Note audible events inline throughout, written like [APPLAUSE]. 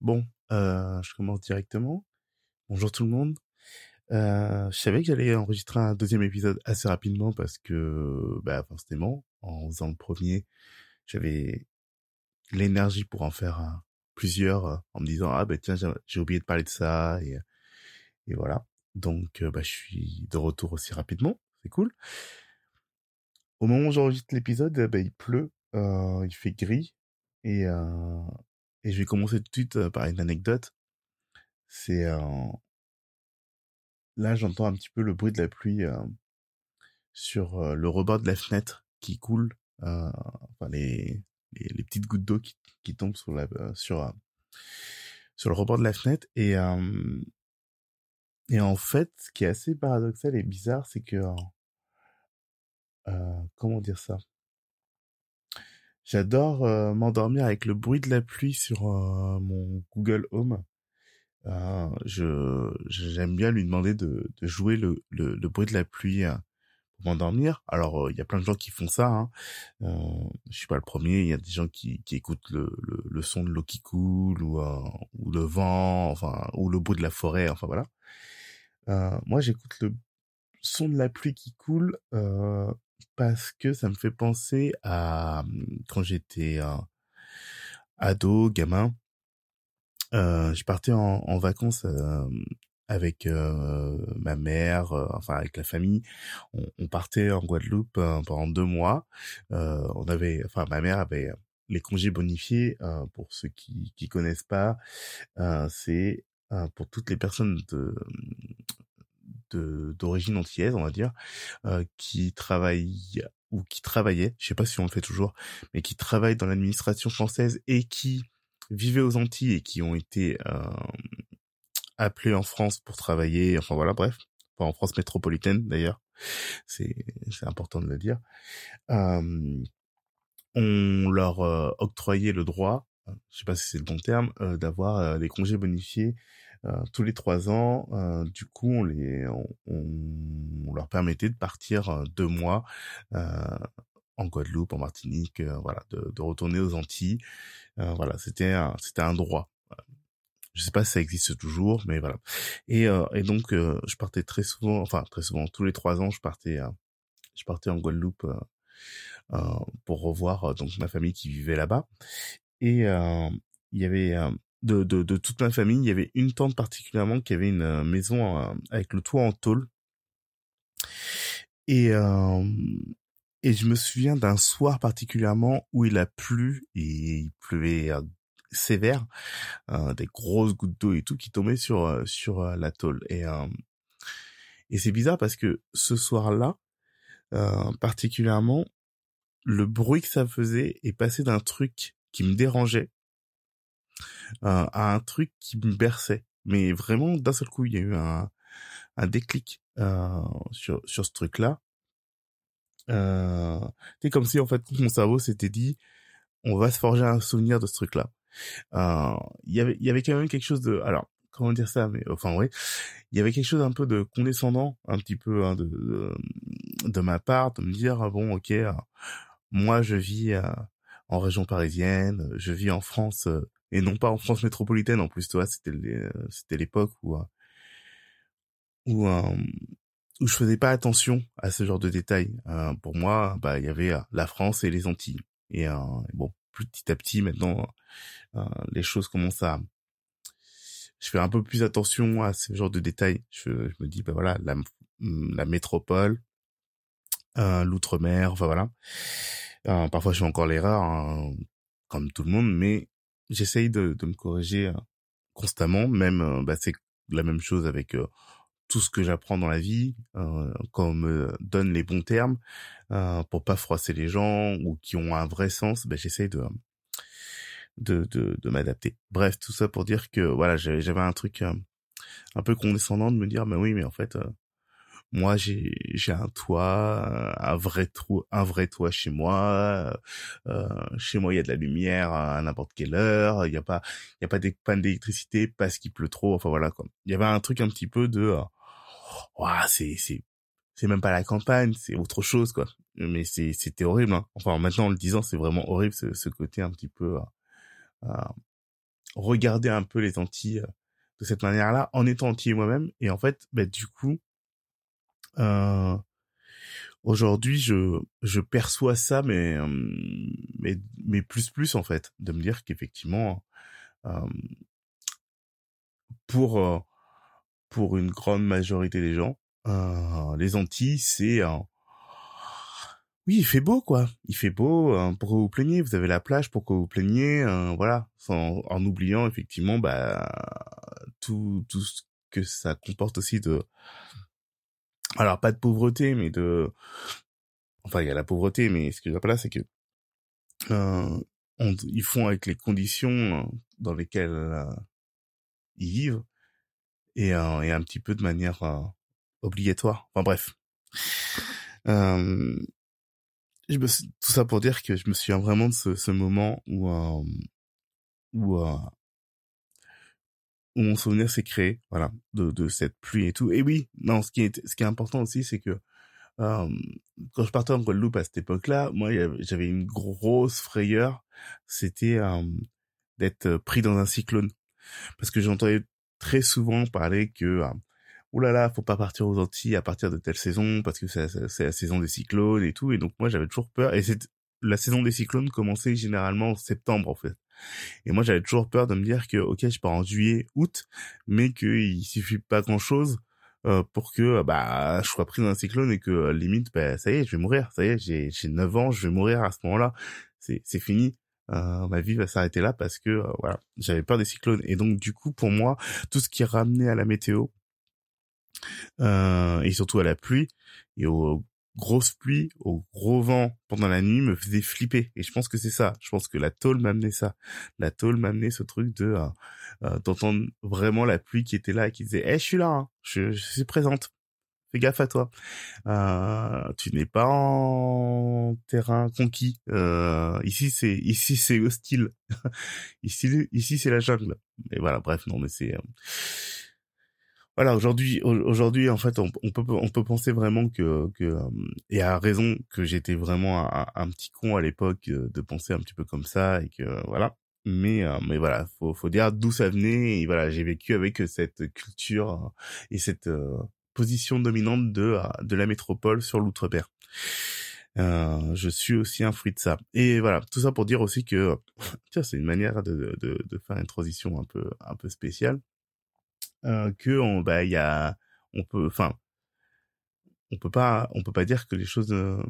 Bon, euh, je commence directement. Bonjour tout le monde. Euh, je savais que j'allais enregistrer un deuxième épisode assez rapidement parce que, bah, forcément, en faisant le premier, j'avais l'énergie pour en faire euh, plusieurs euh, en me disant ah ben tiens j'ai oublié de parler de ça et et voilà. Donc bah je suis de retour aussi rapidement, c'est cool. Au moment où j'enregistre l'épisode, bah, il pleut, il fait gris et et je vais commencer tout de suite par une anecdote. C'est là j'entends un petit peu le bruit de la pluie sur le rebord de la fenêtre qui coule, enfin les, les, petites gouttes d'eau qui, qui tombent sur la sur sur le rebord de la fenêtre et et en fait ce qui est assez paradoxal et bizarre c'est que comment dire ça? J'adore euh, m'endormir avec le bruit de la pluie sur euh, mon Google Home. Euh, je j'aime bien lui demander de, de jouer le, le, le, bruit de la pluie pour m'endormir. Alors il y a plein de gens qui font ça. Hein. je suis pas le premier. Il y a des gens qui, qui écoutent le, le, le son de l'eau qui coule ou ou le vent, enfin ou le bruit de la forêt. Enfin voilà. moi j'écoute le son de la pluie qui coule parce que ça me fait penser à mmh, quand j'étais ado, gamin. Euh, je partais en, en vacances avec ma mère, enfin avec la famille. On, on partait en Guadeloupe pendant deux mois. on avait, enfin ma mère avait les congés bonifiés. pour ceux qui qui connaissent pas, c'est pour toutes les personnes de d'origine antillaise, on va dire, euh, qui travaille ou qui travaillait, je sais pas si on le fait toujours, mais qui travaille dans l'administration française et qui vivaient aux Antilles et qui ont été euh, appelés en France pour travailler, enfin voilà, bref, pas en France métropolitaine d'ailleurs, c'est important de le dire. Euh, on leur euh, octroyait le droit, je sais pas si c'est le bon terme, euh, d'avoir des congés bonifiés euh, tous les trois ans, euh, du coup, on les, on, leur permettait de partir euh, deux mois en Guadeloupe, en Martinique, voilà, de, de, retourner aux Antilles. voilà, c'était c'était un droit. Je sais pas si ça existe toujours, mais voilà. Et, et donc, je partais très souvent, enfin très souvent, tous les trois ans, je partais, je partais en Guadeloupe pour revoir donc ma famille qui vivait là-bas. Et il y avait de, de, toute ma famille, il y avait une tante particulièrement qui avait une euh, maison euh, avec le toit en tôle. Et, euh, et je me souviens d'un soir particulièrement où il a plu et il pleuvait sévère, des grosses gouttes d'eau et tout qui tombaient sur sur la tôle. Et et c'est bizarre parce que ce soir-là, particulièrement, le bruit que ça faisait est passé d'un truc qui me dérangeait euh, à un truc qui me berçait. Mais vraiment, d'un seul coup, il y a eu un, déclic euh, sur, sur ce truc-là. Euh, c'est comme si, en fait, mon cerveau s'était dit, on va se forger un souvenir de ce truc-là. Euh, il y avait, il y avait quand même quelque chose de, alors, comment dire ça, mais enfin, oui, il y avait quelque chose un peu de condescendant, un petit peu, hein, de, de, ma part, de me dire, ah bon, ok, moi, je vis en région parisienne, je vis en France et non pas en France métropolitaine en plus toi c'était c'était l'époque où euh, où euh, où je faisais pas attention à ce genre de détails. Euh, pour moi bah il y avait la France et les Antilles. Et bon petit à petit maintenant les choses commencent à je fais un peu plus attention à ce genre de détails. Je, me dis bah voilà la la métropole l'outre-mer enfin voilà. Parfois je fais encore l'erreur hein, comme tout le monde mais j'essaye de, de me corriger euh, constamment, même euh, bah, c'est la même chose avec euh, tout ce que j'apprends dans la vie, quand on me donne les bons termes pour pas froisser les gens ou qui ont un vrai sens, bah, j'essaye de de, de, de m'adapter. Bref, tout ça pour dire que voilà, j'avais un truc un peu condescendant de me dire, bah oui, mais en fait, moi j'ai j'ai un toit un vrai trou un vrai toit chez moi euh, chez moi il y a de la lumière à n'importe quelle heure il y a pas il y a pas des pannes d'électricité parce qu'il pleut trop enfin voilà quoi il y avait un truc un petit peu de euh, c'est c'est c'est même pas la campagne c'est autre chose quoi mais c'est c'était horrible hein. enfin maintenant en le disant c'est vraiment horrible ce, ce côté un petit peu euh, regarder un peu les Antilles de cette manière-là en étant antillais moi-même. Et en fait, bah, du coup, euh, aujourd'hui, je, je perçois ça, mais, mais, mais plus plus en fait, de me dire qu'effectivement, euh, pour pour une grande majorité des gens, euh, les Antilles, c'est oui, il fait beau, quoi. Il fait beau. Hein, pourquoi vous plaignez Vous avez la plage, pourquoi vous plaignez euh, Voilà, en oubliant effectivement bah, tout, tout ce que ça comporte aussi de... Alors, pas de pauvreté, mais de... Enfin, il y a la pauvreté, mais ce que j'appelle là, c'est que euh, ils font avec les conditions dans lesquelles euh, ils vivent et, euh, un petit peu de manière euh, obligatoire. Enfin bref. Euh, je me, tout ça pour dire que je me souviens vraiment de ce, ce moment où euh, où euh, où mon souvenir s'est créé, voilà, de, de cette pluie et tout. Et oui, non, ce qui est ce qui est important aussi, c'est que euh, quand je partais en Guadeloupe à cette époque-là, moi, j'avais une grosse frayeur, c'était euh, d'être pris dans un cyclone, parce que j'entendais très souvent parler que Ouh là là, faut pas partir aux Antilles à partir de telle saison parce que c'est la saison des cyclones et tout. Et donc moi j'avais toujours peur. Et c'est la saison des cyclones commençait généralement en septembre en fait. Et moi j'avais toujours peur de me dire que ok je pars en juillet, août, mais qu'il suffit pas grand chose euh, pour que bah je sois pris dans un cyclone et que limite bah ça y est je vais mourir. Ça y est j'ai j'ai 9 ans, je vais mourir à ce moment-là. C'est c'est fini. Euh, ma vie va s'arrêter là parce que euh, voilà j'avais peur des cyclones et donc du coup pour moi tout ce qui est ramené à la météo euh, et surtout à la pluie et aux grosses pluies, au gros vent pendant la nuit me faisait flipper. Et je pense que c'est ça. Je pense que la tôle m'a amené ça. La tôle m'a amené ce truc de euh, euh, d'entendre vraiment la pluie qui était là et qui disait "Eh, je suis là, hein. je, je, suis présente. Fais gaffe à toi. Euh, tu n'es pas en terrain conquis. Euh, ici c'est ici c'est hostile. [LAUGHS] ici ici c'est la jungle. Et voilà, bref, non mais c'est voilà aujourd'hui aujourd'hui en fait on, peut on peut penser vraiment que que euh, et à raison que j'étais vraiment un, petit con à l'époque euh, de penser un petit peu comme ça et que voilà. Mais euh, mais voilà faut faut dire d'où ça venait et voilà j'ai vécu avec cette culture et cette position dominante de de la métropole sur l'outre-mer. Euh, je suis aussi un fruit de ça. Et voilà, tout ça pour dire aussi que [LAUGHS] c'est une manière de, de, de, faire une transition un peu un peu spéciale que on bah il y a on peut enfin on peut pas on peut pas dire que les choses ne,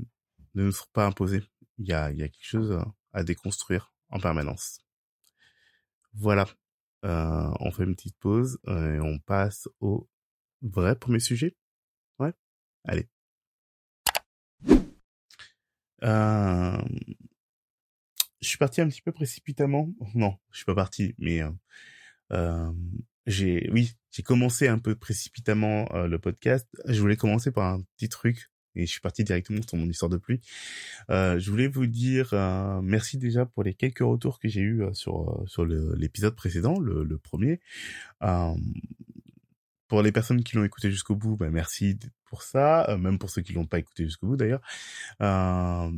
nous sont pas imposées. Il y a il y a quelque chose à déconstruire en permanence. Voilà. Euh, on fait une petite pause et on passe au vrai premier sujet. Ouais. Allez. Euh, je suis parti un petit peu précipitamment. Non, je suis pas parti, mais j'ai, oui, j'ai commencé un peu précipitamment euh, le podcast. Je voulais commencer par un petit truc et je suis parti directement sur mon histoire de pluie. Euh, je voulais vous dire euh, merci déjà pour les quelques retours que j'ai eu sur sur l'épisode précédent, le, le premier pour les personnes qui l'ont écouté jusqu'au bout, bah merci pour ça, euh, même pour ceux qui l'ont pas écouté jusqu'au bout d'ailleurs. Euh,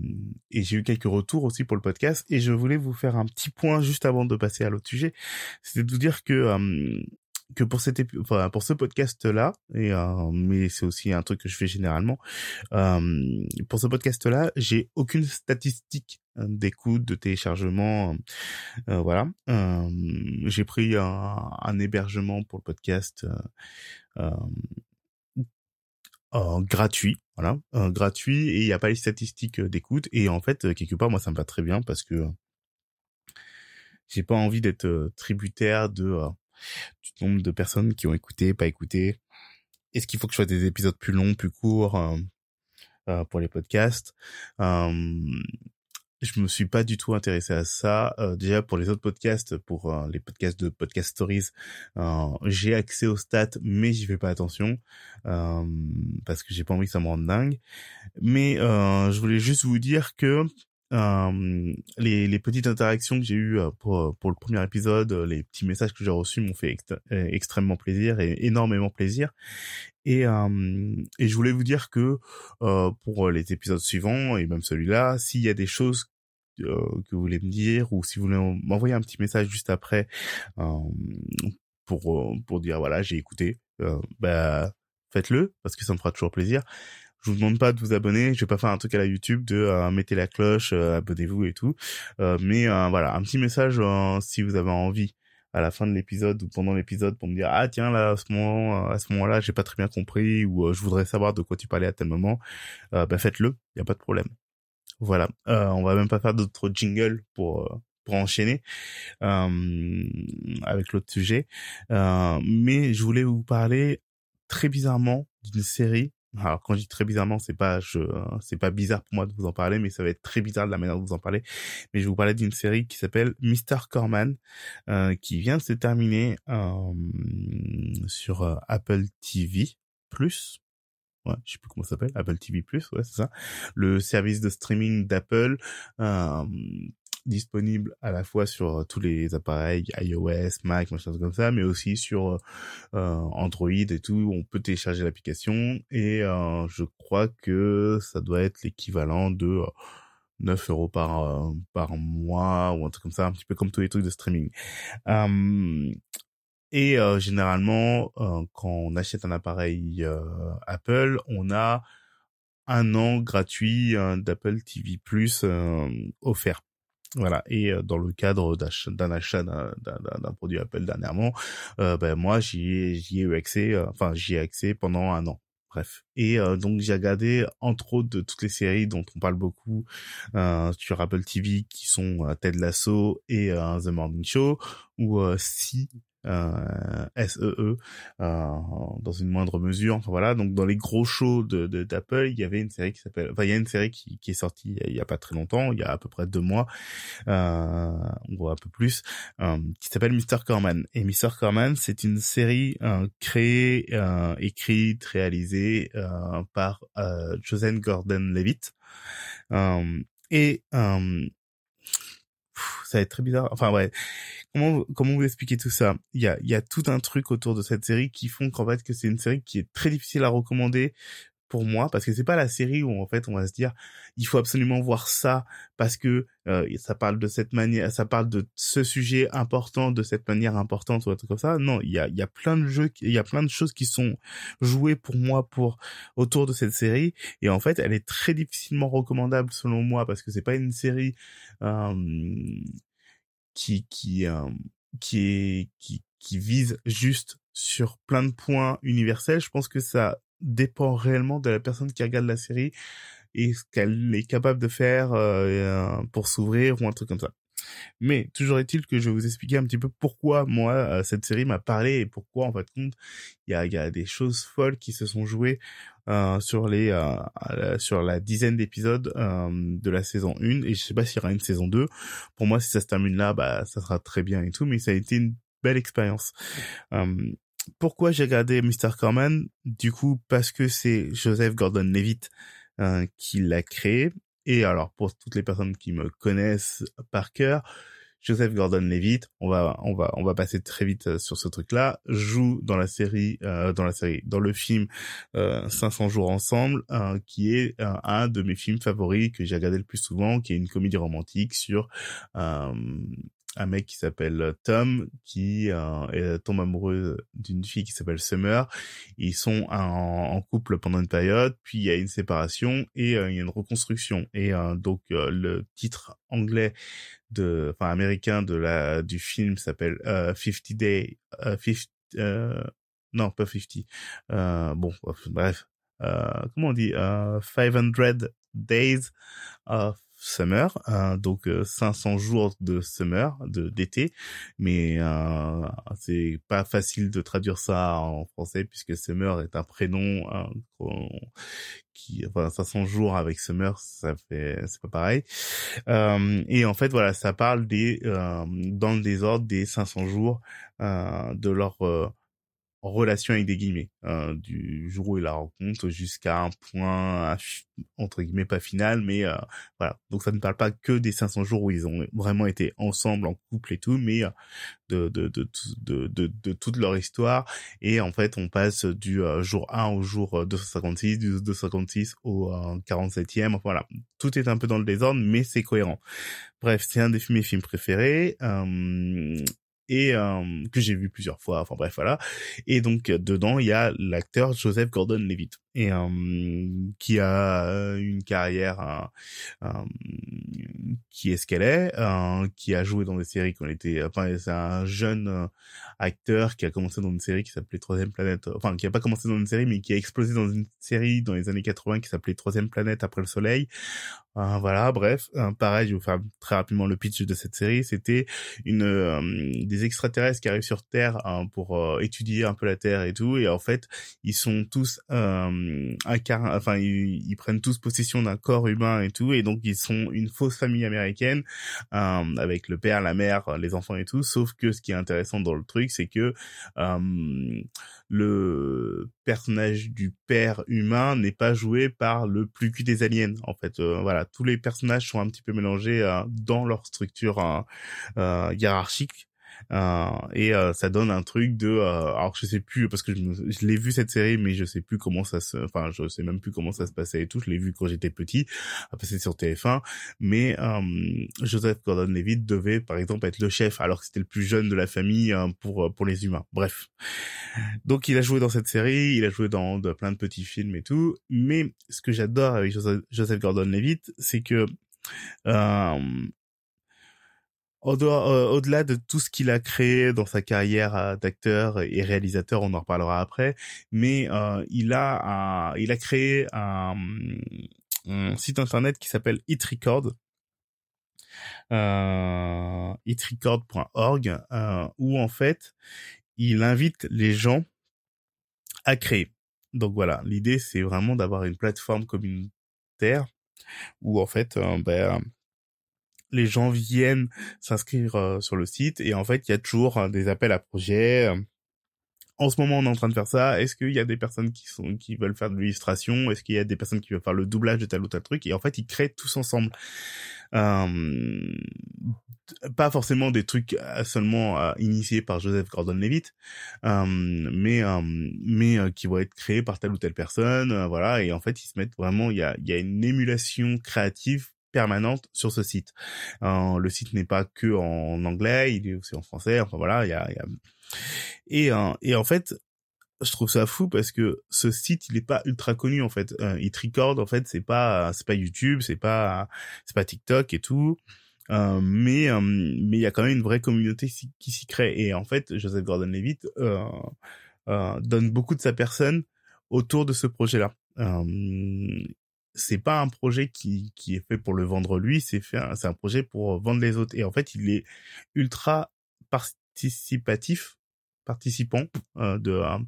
et j'ai eu quelques retours aussi pour le podcast et je voulais vous faire un petit point juste avant de passer à l'autre sujet, c'était de vous dire que euh, que pour cette enfin, pour ce podcast là et euh, mais c'est aussi un truc que je fais généralement euh, pour ce podcast là j'ai aucune statistique d'écoute de téléchargement euh, voilà. Euh, j'ai pris un, un, hébergement pour le podcast euh, gratuit voilà gratuit et il n'y a pas les statistiques d'écoute et en fait quelque part moi ça me va très bien parce que j'ai pas envie d'être tributaire de du nombre de personnes qui ont écouté, pas écouté. Est-ce qu'il faut que je fasse des épisodes plus longs, plus courts euh, euh, pour les podcasts? Euh, Je me suis pas du tout intéressé à ça. Euh, déjà pour les autres podcasts, pour les podcasts de Podcast Stories, j'ai accès aux stats, mais j'y fais pas attention parce que j'ai pas envie que ça me rende dingue. Mais je voulais juste vous dire que euh, les, les, petites interactions que j'ai eues euh, pour, pour le premier épisode, euh, les petits messages que j'ai reçus m'ont fait extrêmement plaisir et énormément plaisir. Et, euh, et je voulais vous dire que euh, pour les épisodes suivants et même celui-là, s'il y a des choses que vous voulez me dire ou si vous voulez m'envoyer un petit message juste après pour pour dire voilà j'ai écouté, bah faites-le parce que ça me fera toujours plaisir. Je vous demande pas de vous abonner, je vais pas faire un truc à la YouTube de euh, mettez la cloche, euh, abonnez-vous et tout. Euh, mais voilà, un petit message si vous avez envie à la fin de l'épisode ou pendant l'épisode pour me dire ah tiens là à ce moment à ce moment-là j'ai pas très bien compris ou je voudrais savoir de quoi tu parlais à tel moment bah faites-le il y a pas de problème voilà on va même pas faire d'autres jingles pour pour enchaîner avec l'autre sujet mais je voulais vous parler très bizarrement d'une série alors quand je dis très bizarrement, c'est pas je c'est pas bizarre pour moi de vous en parler, mais ça va être très bizarre de la manière de vous en parler. Mais je vous parler d'une série qui s'appelle Mr. Corman, euh, qui vient de se terminer euh, sur euh, Apple TV Plus. Ouais, je sais plus comment ça s'appelle, Apple TV Plus, ouais, c'est ça. Le service de streaming d'Apple euh, disponible à la fois sur euh, tous les appareils iOS, Mac, machin comme ça, mais aussi sur euh, Android et tout. On peut télécharger l'application et euh, je crois que ça doit être l'équivalent de 9 euros par par mois ou un truc comme ça, un petit peu comme tous les trucs de streaming. et généralement, quand on achète un appareil Apple, on a un an gratuit d'Apple TV Plus offert. Voilà. Et euh, dans le cadre d'un achat d'un produit Apple dernièrement, euh, ben moi j'y ai, eu accès, euh, enfin j'y ai accès pendant un an. Bref. Et donc j'ai regardé entre autres toutes les séries dont on parle beaucoup sur Apple TV qui sont Ted Lasso et The Morning Show ou Si euh, SEE e, euh, dans une moindre mesure. Enfin voilà, donc dans les gros shows de d'Apple, il y avait une série qui s'appelle, enfin il y a une série qui, est sortie il y a pas très longtemps, il y a à peu près deux mois, euh, ou un peu plus, euh, qui s'appelle Mr. Corman. Et Mr. Corman, c'est une série euh, créée, euh, écrite, réalisée par Joseph Gordon-Levitt. et ça va être très bizarre. Enfin ouais, comment comment vous expliquer tout ça? Il y a y a tout un truc autour de cette série qui font qu'en fait que c'est une série qui est très difficile à recommander pour moi parce que c'est pas la série où en fait on va se dire il faut absolument voir ça parce que euh, ça parle de cette manière ça parle de ce sujet important de cette manière importante ou un truc comme ça. Non il y a il y a plein de jeux il y a plein de choses qui sont jouées pour moi pour autour de cette série. Et en fait elle est très difficilement recommandable selon moi parce que c'est pas une série euh, qui qui euh, qui qui qui vise juste sur plein de points universels je pense que ça dépend réellement de la personne qui regarde la série et ce qu'elle est capable de faire euh, euh, pour s'ouvrir ou un truc comme ça. Mais toujours est-il que je vais vous expliquer un petit peu pourquoi moi euh, cette série m'a parlé et pourquoi en fait compte il y a, y a des choses folles qui se sont jouées euh, sur les euh, sur la dizaine d'épisodes de la saison 1 et je sais pas s'il y aura une saison 2. Pour moi si ça se termine là bah ça sera très bien et tout mais ça a été une belle expérience pourquoi j'ai regardé Mr. Corman? Du coup, parce que c'est Joseph Gordon-Levitt euh, qui l'a créé. Et alors, pour toutes les personnes qui me connaissent par cœur, Joseph Gordon-Levitt, on va, on va, on va passer très vite euh, sur ce truc-là. Joue dans la série, euh, dans la série, dans le film 500 jours ensemble, qui est un de mes films favoris que j'ai regardé le plus souvent, qui est une comédie romantique sur un mec qui s'appelle euh, Tom qui euh, tombe amoureux d'une fille qui s'appelle Summer. Ils sont en, couple pendant une période, puis il y a une séparation et euh, il y a une reconstruction. Et euh, donc le titre anglais de, enfin américain de la du film s'appelle 50 Day, 50, non pas 50. bon bref, comment on dit 500 Days of summer, hein, donc 500 euh, jours de summer, de d'été, mais euh, c'est pas facile de traduire ça en français puisque summer est un prénom hein, qui, enfin 500 jours avec summer, ça fait c'est pas pareil. Euh, et en fait voilà, ça parle des euh, dans le désordre des 500 jours de leur en relation avec des guillemets euh, du jour où il la rencontre jusqu'à un point entre guillemets pas final mais euh, voilà. Donc ça ne parle pas que des 500 jours où ils ont vraiment été ensemble en couple et tout mais euh, de de, de de, de, de, toute leur histoire. Et en fait on passe du jour 1 au jour 256 du 256 au 47e voilà. Tout est un peu dans le désordre mais c'est cohérent. Bref c'est un de mes films préférés et que j'ai vu plusieurs fois. Enfin bref, voilà. Et donc dedans, il y a l'acteur Joseph Gordon-Levitt et qui a une carrière qui est ce qu'elle est, qui a joué dans des séries ont été. Enfin, c'est un jeune acteur qui a commencé dans une série qui s'appelait Troisième Planète. Enfin, qui a pas commencé dans une série, mais qui a explosé dans une série dans les années 80 qui s'appelait Troisième Planète après le Soleil. Euh, voilà, bref, euh, pareil, je vais vous faire très rapidement le pitch de cette série. C'était une des extraterrestres qui arrivent sur Terre hein, pour étudier un peu la Terre et tout, et en fait, ils sont tous incarnés, enfin, ils, ils, prennent tous possession d'un corps humain et tout, et donc ils sont une fausse famille américaine avec le père, la mère, les enfants et tout. Sauf que ce qui est intéressant dans le truc, c'est que le personnage du père humain n'est pas joué par le plus cul des aliens en fait voilà tous les personnages sont un petit peu mélangés euh, dans leur structure euh, euh, hiérarchique. Et ça donne un truc de alors je sais plus parce que je, l'ai vu cette série mais je sais plus comment ça se enfin je sais même plus comment ça se passait et tout. Je l'ai vu quand j'étais petit passé sur TF1 mais Joseph Gordon-Levitt devait par exemple être le chef alors que c'était le plus jeune de la famille pour pour les humains. Bref. Donc il a joué dans cette série il a joué dans plein de petits films et tout. Mais ce que j'adore avec Joseph Gordon-Levitt c'est que euh, au-delà de tout ce qu'il a créé dans sa carrière euh, d'acteur et réalisateur, on en reparlera après, mais euh, il a il a créé un, site internet qui s'appelle HitRecord, euh, hitrecord.org, où en fait il invite les gens à créer. Donc voilà, l'idée c'est vraiment d'avoir une plateforme communautaire où en fait, euh, ben, les gens viennent s'inscrire euh, sur le site et en fait, il y a toujours euh, des appels à projets. En ce moment, on est en train de faire ça. Est-ce qu'il y a des personnes qui sont qui veulent faire de l'illustration? Est-ce qu'il y a des personnes qui veulent faire le doublage de tel ou tel truc? Et en fait, ils créent tous ensemble. Euh, pas forcément des trucs seulement initiés par Joseph Gordon-Levitt, euh, mais mais qui vont être créés par telle ou telle personne, voilà. Et en fait, ils se mettent vraiment, il y a il y a une émulation créative permanente sur ce site. Euh, le site n'est pas que en anglais, il est aussi en français. Enfin voilà, il y a, y a... et et en fait, je trouve ça fou parce que ce site il est pas ultra connu en fait. Euh, It Record en fait c'est pas c'est pas YouTube, c'est pas c'est pas TikTok et tout. Euh, mais euh, mais il y a quand même une vraie communauté qui s'y crée et en fait Joseph Gordon-Levitt euh, euh, donne beaucoup de sa personne autour de ce projet-là. Euh, c'est pas un projet qui qui est fait pour le vendre lui, c'est fait c'est un projet pour vendre les autres et en fait il est ultra participatif participant euh, de euh,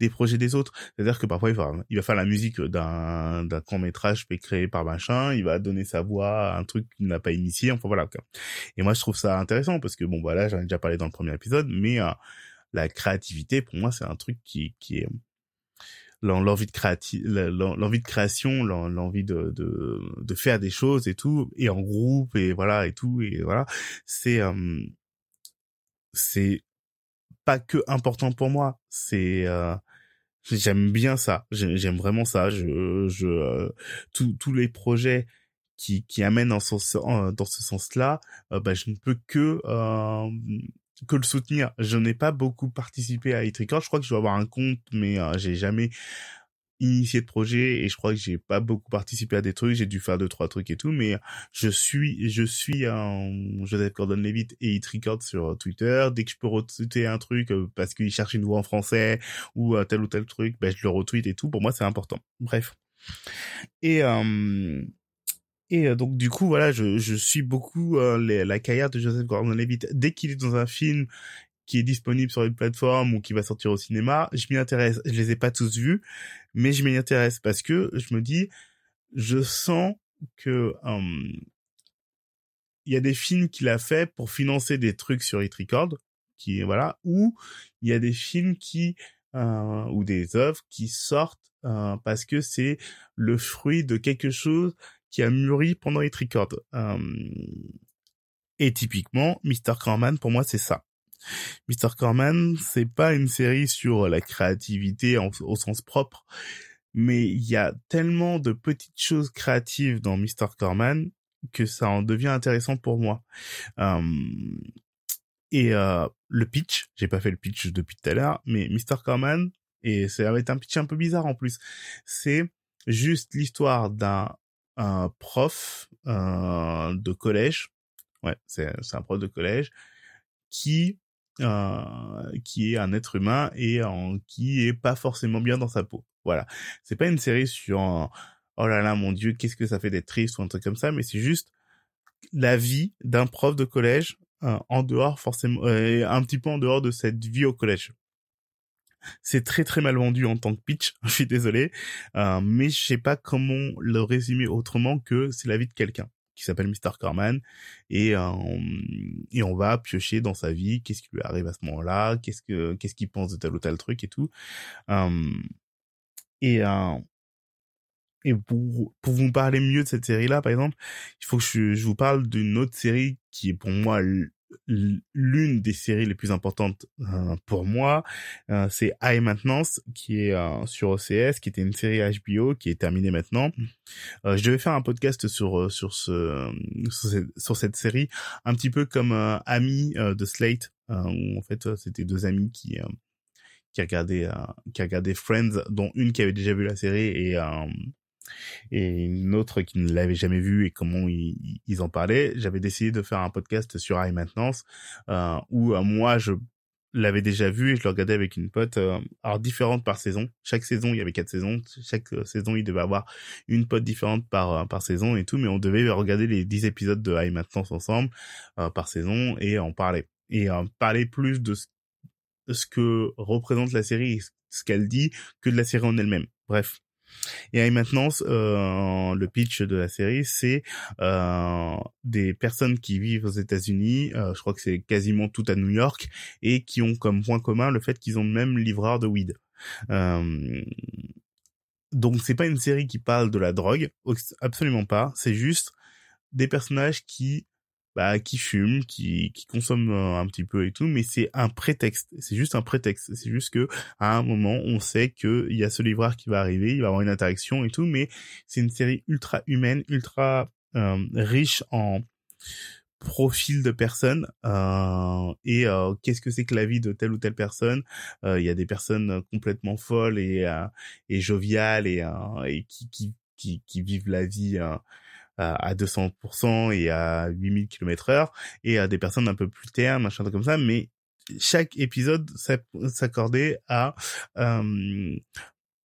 des projets des autres. C'est-à-dire que parfois il va il va faire la musique d'un d'un court métrage créé par machin, il va donner sa voix à un truc qu'il n'a pas initié. Enfin voilà. Et moi je trouve ça intéressant parce que bon voilà j'en ai déjà parlé dans le premier épisode, mais euh, la créativité pour moi c'est un truc qui qui est l'envie de créati l'envie de création l'envie de, de de faire des choses et tout et en groupe et voilà et tout et voilà c'est c'est pas que important pour moi. C'est euh, j'aime bien ça. J'aime vraiment ça. Je, je euh, tous les projets qui qui amènent dans ce dans ce sens-là, euh, bah, je ne peux que que le soutenir. Je n'ai pas beaucoup participé à Etricord. Je crois que je dois avoir un compte, mais j'ai jamais initié de projet et je crois que j'ai pas beaucoup participé à des trucs, j'ai dû faire deux trois trucs et tout, mais je suis je suis un Joseph Gordon-Levitt et It Record sur Twitter. Dès que je peux retweeter un truc euh, parce qu'il cherche une voix en français ou euh, tel ou tel truc, ben je le retweet et tout. Pour moi, c'est important. Bref. Et euh, et donc du coup voilà, je, je suis beaucoup la carrière de Joseph Gordon-Levitt. Dès qu'il est dans un film qui est disponible sur une plateforme ou qui va sortir au cinéma, je m'y intéresse. Je les ai pas tous vus, mais je m'y intéresse parce que je me dis, je sens que hum, il y a des films qu'il a fait pour financer des trucs sur Hit Record, qui voilà, ou il y a des films qui ou des œuvres qui sortent parce que c'est le fruit de quelque chose qui a mûri pendant les records. et typiquement, Mr. Corman, pour moi, c'est ça. Mr. Corman, c'est pas une série sur la créativité au sens propre, mais il y a tellement de petites choses créatives dans Mr. Corman que ça en devient intéressant pour moi. et euh, le pitch, j'ai pas fait le pitch depuis tout à l'heure, mais Mr. Corman, et ça va être un pitch un peu bizarre en plus, c'est juste l'histoire d'un prof euh, de collège, ouais, c'est un prof de collège, qui euh, qui est un être humain et en, qui est pas forcément bien dans sa peau. Voilà. C'est pas une série sur oh là là mon dieu qu'est-ce que ça fait d'être triste ou un truc comme ça, mais c'est juste la vie d'un prof de collège euh, en dehors forcément euh, un petit peu en dehors de cette vie au collège. C'est très très mal vendu en tant que pitch, [LAUGHS] je suis désolé, euh, mais je sais pas comment le résumer autrement que c'est la vie de quelqu'un qui s'appelle Mr. Corman et euh, et on va piocher dans sa vie, qu'est-ce qui lui arrive à ce moment-là, qu'est-ce que qu'est-ce qu'il pense de tel ou tel truc et tout. Euh, et euh, et pour, pour vous parler mieux de cette série-là, par exemple, il faut que je, je vous parle d'une autre série qui est pour moi l'une des séries les plus importantes euh, pour moi, euh, c'est High Maintenance qui est euh, sur OCS, qui était une série HBO qui est terminée maintenant. je devais faire un podcast sur sur ce sur cette, série, un petit peu comme Ami de Slate, où en fait c'était deux amis qui qui regardaient qui regardaient Friends, dont une qui avait déjà vu la série et et une autre qui ne l'avait jamais vu et comment ils, en parlaient. J'avais décidé de faire un podcast sur High Maintenance euh, où euh, moi je l'avais déjà vu et je le regardais avec une pote euh, alors différente par saison. Chaque saison il y avait quatre saisons. Chaque saison il devait avoir une pote différente par saison et tout mais on devait regarder les dix épisodes de High Maintenance ensemble par saison et en parler. Et parler plus de ce, ce que représente la série ce qu'elle dit que de la série en elle-même. Bref et maintenant, euh, le pitch de la série, c'est euh, des personnes qui vivent aux États-Unis, euh, je crois que c'est quasiment tout à New York, et qui ont comme point commun le fait qu'ils ont le même livreur de weed. Euh, donc c'est pas une série qui parle de la drogue, absolument pas. C'est juste des personnages qui bah, qui fume, qui, qui consomme euh, un petit peu et tout, mais c'est un prétexte. C'est juste un prétexte. C'est juste que à un moment, on sait que il y a ce livreur qui va arriver, il va avoir une interaction et tout, mais c'est une série ultra humaine, ultra euh, riche en profil de personnes euh, et euh, qu'est-ce que c'est que la vie de telle ou telle personne? Il y a des personnes complètement folles et et joviales et, et qui, qui qui qui vivent la vie à 200% et à 8000 km heure et à des personnes un peu plus ternes, machin comme ça, mais chaque épisode s'accordait à euh,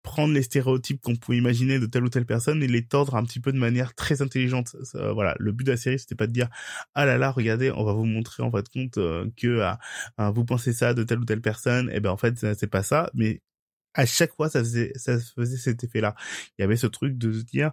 prendre les stéréotypes qu'on pouvait imaginer de telle ou telle personne et les tordre un petit peu de manière très intelligente. voilà, le but de la série, c'était pas de dire ah là là, regardez, on va vous montrer en fait compte euh, que ah, vous pensez ça de telle ou telle personne, et eh ben en fait c'est pas ça, mais à chaque fois ça faisait ça faisait cet effet-là. Il y avait ce truc de se dire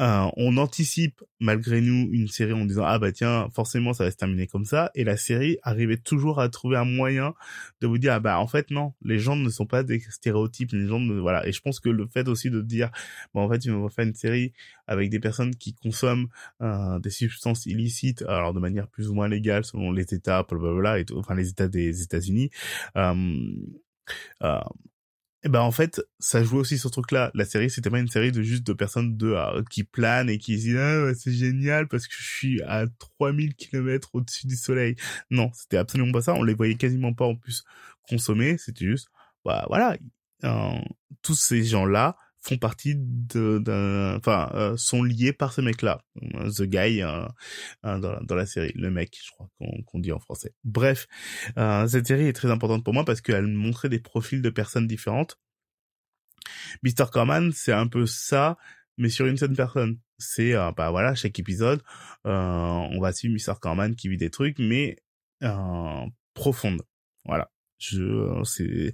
euh, on anticipe malgré nous une série en disant ah bah tiens forcément ça va se terminer comme ça. Et la série arrivait toujours à trouver un moyen de vous dire ah bah en fait non les gens ne sont pas des stéréotypes les gens ne voilà. Et je pense que le fait aussi de dire bon en fait on va faire une série avec des personnes qui consomment euh, des substances illicites alors de manière plus ou moins légale selon les États blablabla et tout, enfin les États des États-Unis euh, euh et ben en fait, ça joue aussi sur ce truc-là. La série, c'était pas une série de juste de personnes de ah, qui planent et qui disent ah c'est génial parce que je suis à 3000 km au-dessus du soleil. Non, c'était absolument pas ça. On les voyait quasiment pas en plus consommer. C'était juste bah voilà, euh, tous ces gens-là font partie de d'un enfin euh, sont liés par ce mec là the guy euh, dans, dans, la série. Le mec je crois qu'on dit en français. Bref euh, cette série est très importante pour moi parce qu'elle montrait des profils de personnes différentes. Mr Corman c'est un peu ça mais sur une seule personne. C'est bah voilà chaque épisode on va suivre Mr Corman qui vit des trucs mais profonde. Voilà. Je c'est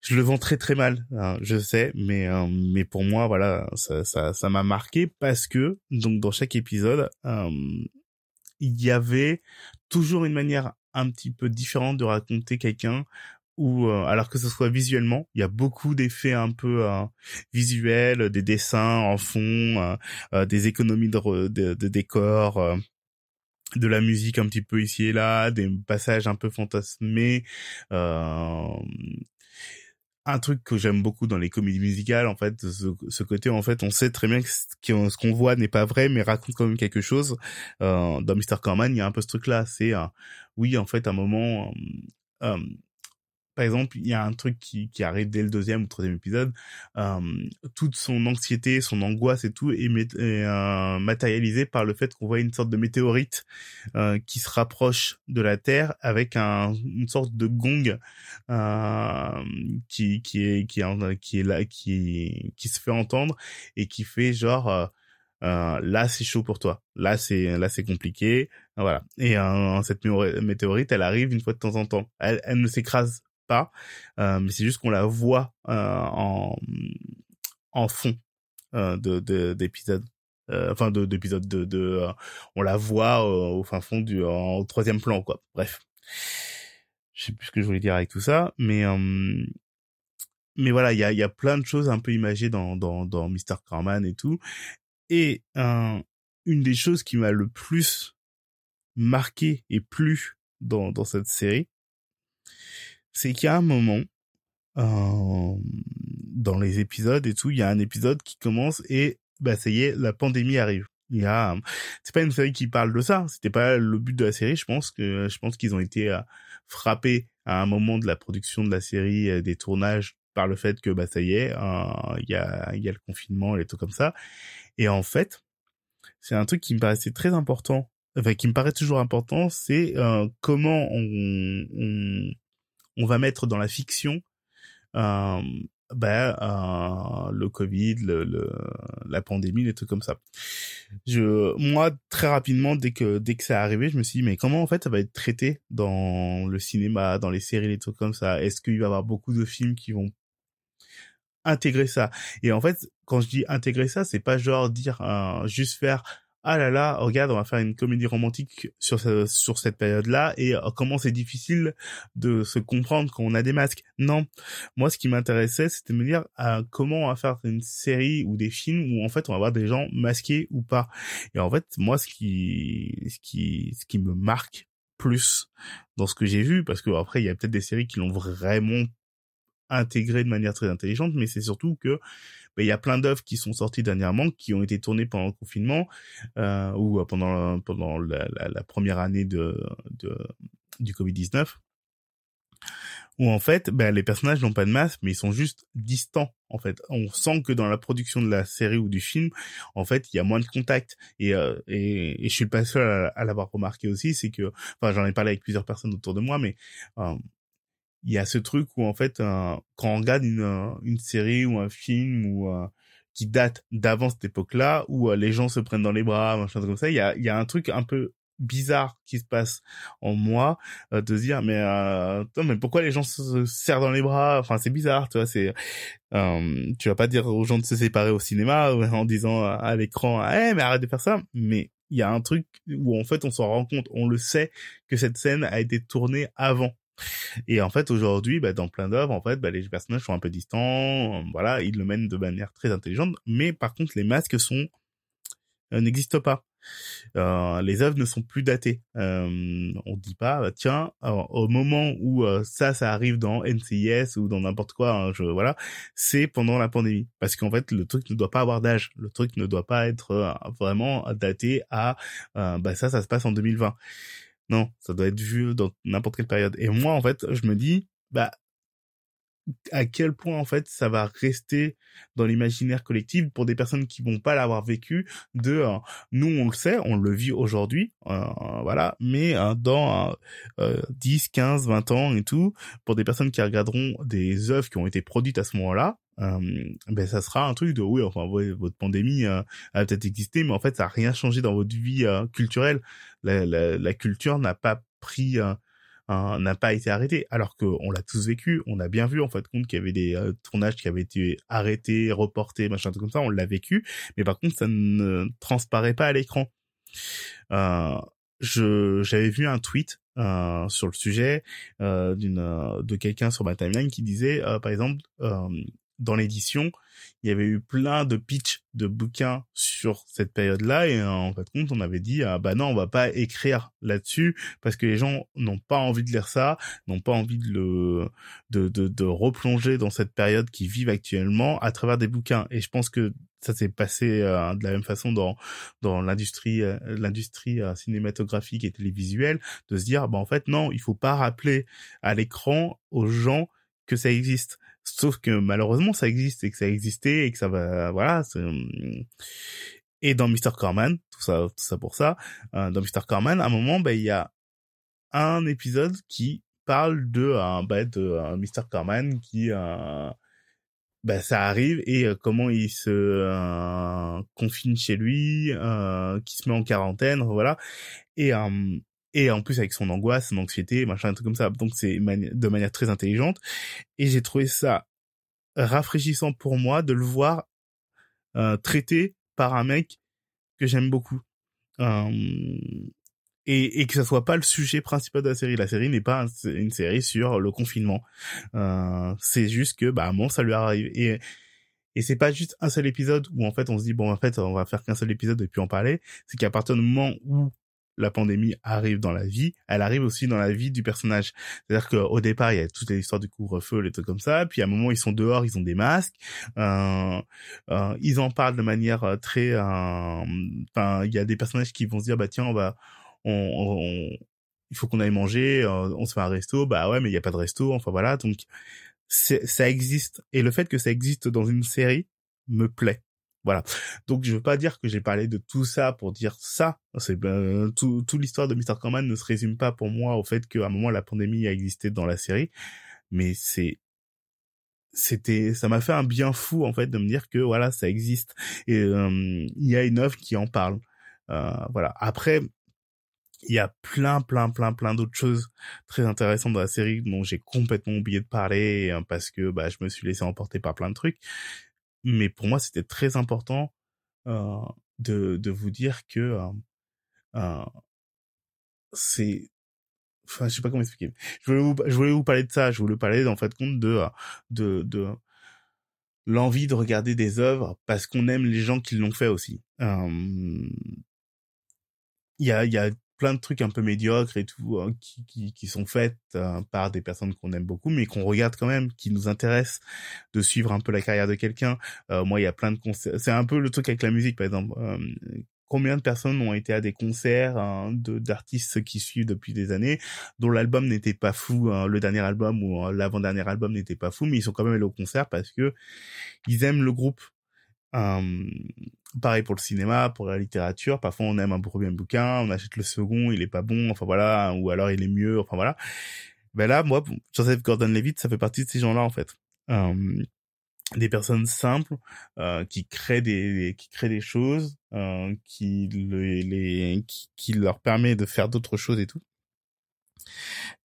je le vends très très mal, hein, je sais, mais euh, mais pour moi voilà, ça ça ça m'a marqué parce que donc dans chaque épisode, euh, il y avait toujours une manière un petit peu différente de raconter quelqu'un où alors que ce soit visuellement, il y a beaucoup d'effets un peu visuels, des dessins en fond, des économies de, de, de décors de la musique un petit peu ici et là, des passages un peu fantasmés. Euh, un truc que j'aime beaucoup dans les comédies musicales, en fait, ce, côté, en fait, on sait très bien que ce qu'on voit n'est pas vrai, mais raconte quand même quelque chose. Euh, dans Mr. Corman, il y a un peu ce truc-là. C'est, euh, oui, en fait, un moment, euh, par exemple, il y a un truc qui, qui arrive dès le deuxième ou troisième épisode. Euh, toute son anxiété, son angoisse et tout est, euh, matérialisé par le fait qu'on voit une sorte de météorite euh, qui se rapproche de la Terre avec un, une sorte de gong euh, qui, qui est qui est qui est là qui qui se fait entendre et qui fait genre euh, euh, là c'est chaud pour toi. Là c'est là c'est compliqué. Voilà. Et euh, cette météorite elle arrive une fois de temps en temps. Elle, elle ne s'écrase pas, euh, mais c'est juste qu'on la voit euh, en en fond euh, de d'épisodes. enfin de d'épisodes de, de on la voit au fin fond du en troisième plan quoi. Bref, je sais plus ce que je voulais dire avec tout ça, mais mais voilà, il y a, y a plein de choses un peu imagées dans, dans, dans Mr. Carman et tout. Et une des choses qui m'a le plus marqué et plu dans, dans cette série, c'est qu'il y a un moment euh, dans les épisodes et tout, il y a un épisode qui commence et bah ça y est, la pandémie arrive. Il y a, c'est pas une série qui parle de ça. C'était pas le but de la série. Je pense que, je pense qu'ils ont été euh, frappés à un moment de la production de la série, euh, des tournages, par le fait que bah ça y est, il y a, il y a le confinement et tout comme ça. Et en fait, c'est un truc qui me paraissait très important, enfin qui me paraît toujours important, c'est comment on, on on va mettre dans la fiction euh, ben, euh, le Covid, le, le, la pandémie, des trucs comme ça. Je, moi, très rapidement, dès que dès que ça arrivé, je me suis dit mais comment en fait ça va être traité dans le cinéma, dans les séries, des trucs comme ça? Est-ce qu'il va y avoir beaucoup de films qui vont intégrer ça? Et en fait, quand je dis intégrer ça, c'est pas genre dire euh, juste faire ah là là, regarde, on va faire une comédie romantique sur sur cette période-là et euh, comment c'est difficile de se comprendre quand on a des masques. Non, moi ce qui m'intéressait, c'était de me dire euh, comment on va faire une série ou des films où en fait on va avoir des gens masqués ou pas. Et en fait, moi ce qui ce qui ce qui me marque plus dans ce que j'ai vu parce que après il y a peut-être des séries qui l'ont vraiment intégré de manière très intelligente, mais c'est surtout que il y a plein d'œuvres qui sont sorties dernièrement, qui ont été tournées pendant le confinement euh, ou euh, pendant pendant la, la, la première année de, de du Covid 19 où en fait, ben, les personnages n'ont pas de masque, mais ils sont juste distants. En fait, on sent que dans la production de la série ou du film, en fait, il y a moins de contact. Et euh, et, et je suis pas seul à, à l'avoir remarqué aussi, c'est que, enfin, j'en ai parlé avec plusieurs personnes autour de moi, mais euh, il y a ce truc où en fait quand on regarde une, série ou un film ou qui date d'avant cette époque-là où les gens se prennent dans les bras machin comme ça il y a il y a un truc un peu bizarre qui se passe en moi de se dire mais euh, mais pourquoi les gens se, serrent dans les bras? Enfin c'est bizarre tu vois c'est tu vas pas dire aux gens de se séparer au cinéma [LAUGHS] en disant à l'écran eh mais arrête de faire ça! Mais il y a un truc où en fait on s'en rend compte on le sait que cette scène a été tournée avant et en fait, aujourd'hui, bah, dans plein d'œuvres, en fait, bah, les personnages sont un peu distants, voilà, ils le mènent de manière très intelligente, mais par contre, les masques sont euh, n'existent pas. Euh, les œuvres ne sont plus datées. Euh, on dit pas, bah, tiens, au moment où euh, ça, ça arrive dans NCIS ou dans n'importe quoi, hein, je, voilà, c'est pendant la pandémie. Parce qu'en fait, le truc ne doit pas avoir d'âge. Le truc ne doit pas être euh, vraiment daté à, bah ça, ça se passe en 2020. Non, ça doit être vu dans n'importe quelle période. Et moi, en fait, je me dis, bah, à quel point en fait ça va rester dans l'imaginaire collectif pour des personnes qui vont pas l'avoir vécu de euh, nous on le sait on le vit aujourd'hui euh, voilà mais euh, dans 10 15 20 ans et tout pour des personnes qui regarderont des œuvres qui ont été produites à ce moment-là ben ça sera un truc de oui enfin votre pandémie a peut-être existé mais en fait ça a rien changé dans votre vie culturelle. La, la, culture n'a pas pris n'a pas été arrêté, alors qu'on l'a tous vécu, on a bien vu en fait compte qu'il y avait des euh, tournages qui avaient été arrêtés, reportés, machin tout comme ça, on l'a vécu, mais par contre ça ne transparaît pas à l'écran. Euh, je j'avais vu un tweet euh, sur le sujet euh, d'une euh, de quelqu'un sur ma timeline qui disait euh, par exemple dans l'édition. Il y avait eu plein de pitch de bouquins sur cette période-là et en fait compte on avait dit ah bah non on va pas écrire là-dessus parce que les gens n'ont pas envie de lire ça n'ont pas envie de le de, de, de replonger dans cette période qu'ils vivent actuellement à travers des bouquins. Et je pense que ça s'est passé euh, de la même façon dans dans l'industrie euh, l'industrie euh, cinématographique et télévisuelle de se dire bah en fait non il faut pas rappeler à l'écran aux gens que ça existe sauf que malheureusement ça existe et que ça existait et que ça va voilà et dans Mr Corman tout ça tout ça pour ça dans Mr Corman à un moment bah il y a un épisode qui parle de un bah, de Mr Corman qui bah, ça arrive et euh, comment il se euh, confine chez lui, euh, qui se met en quarantaine, voilà. Et et en plus avec son angoisse, son anxiété, machin, un truc comme ça. Donc c'est de manière très intelligente. Et j'ai trouvé ça rafraîchissant pour moi de le voir traité par un mec que j'aime beaucoup et, et que ça soit pas le sujet principal de la série. La série n'est pas une série sur le confinement. Euh, c'est juste que bah bon ça lui arrive et et c'est pas juste un seul épisode où en fait on se dit bon en fait on va faire qu'un seul épisode et puis en parler. C'est qu'à partir du moment où la pandémie arrive dans la vie, elle arrive aussi dans la vie du personnage. C'est-à-dire qu'au départ, il y a toute l'histoire du couvre-feu, les trucs comme ça. Puis à un moment, ils sont dehors, ils ont des masques. Euh, euh, ils en parlent de manière euh, très. Euh, enfin, il y a des personnages qui vont se dire bah tiens, on va on, il faut qu'on aille manger, euh, on se fait un resto, bah ouais, mais il y a pas de resto, enfin voilà, donc ça existe et le fait que ça existe dans une série me plaît. Voilà. Donc je veux pas dire que j'ai parlé de tout ça pour dire ça. C'est ben, tout, tout l'histoire de Mr. Corman ne se résume pas pour moi au fait qu'à un moment la pandémie a existé dans la série, mais c'est c'était ça m'a fait un bien fou en fait de me dire que voilà ça existe et euh, il y a une œuvre qui en parle. Euh, voilà. Après il y a plein, plein, plein, plein d'autres choses très intéressantes dans la série dont j'ai complètement oublié de parler hein, parce que bah, je me suis laissé emporter par plein de trucs. Mais pour moi, c'était très important euh, de, de vous dire que euh, euh, c'est enfin je sais pas comment expliquer. Je voulais vous, je voulais vous parler de ça je voulais parler en fait compte de de de l'envie de regarder des œuvres parce qu'on aime les gens qui l'ont fait aussi. Il y a y a plein de trucs un peu médiocres et tout hein, qui, qui, qui, sont faites euh, par des personnes qu'on aime beaucoup mais qu'on regarde quand même qui nous intéresse de suivre un peu la carrière de quelqu'un. Euh, moi il y a plein de concerts. C'est un peu le truc avec la musique par exemple euh, combien de personnes ont été à des concerts hein, de d'artistes qui suivent depuis des années dont l'album n'était pas fou hein, le dernier album ou l'avant-dernier album n'était pas fou mais ils sont quand même allés au concert parce que ils aiment le groupe pareil pour le cinéma, pour la littérature. Parfois, on aime un premier bouquin, on achète le second, il est pas bon, enfin voilà, ou alors il est mieux, enfin voilà. Ben là, moi, Joseph Gordon-Levitt, ça fait partie de ces gens-là en fait. des personnes simples euh, qui créent des qui créent des choses, euh, qui les, qui, qui, leur permet de faire d'autres choses et tout.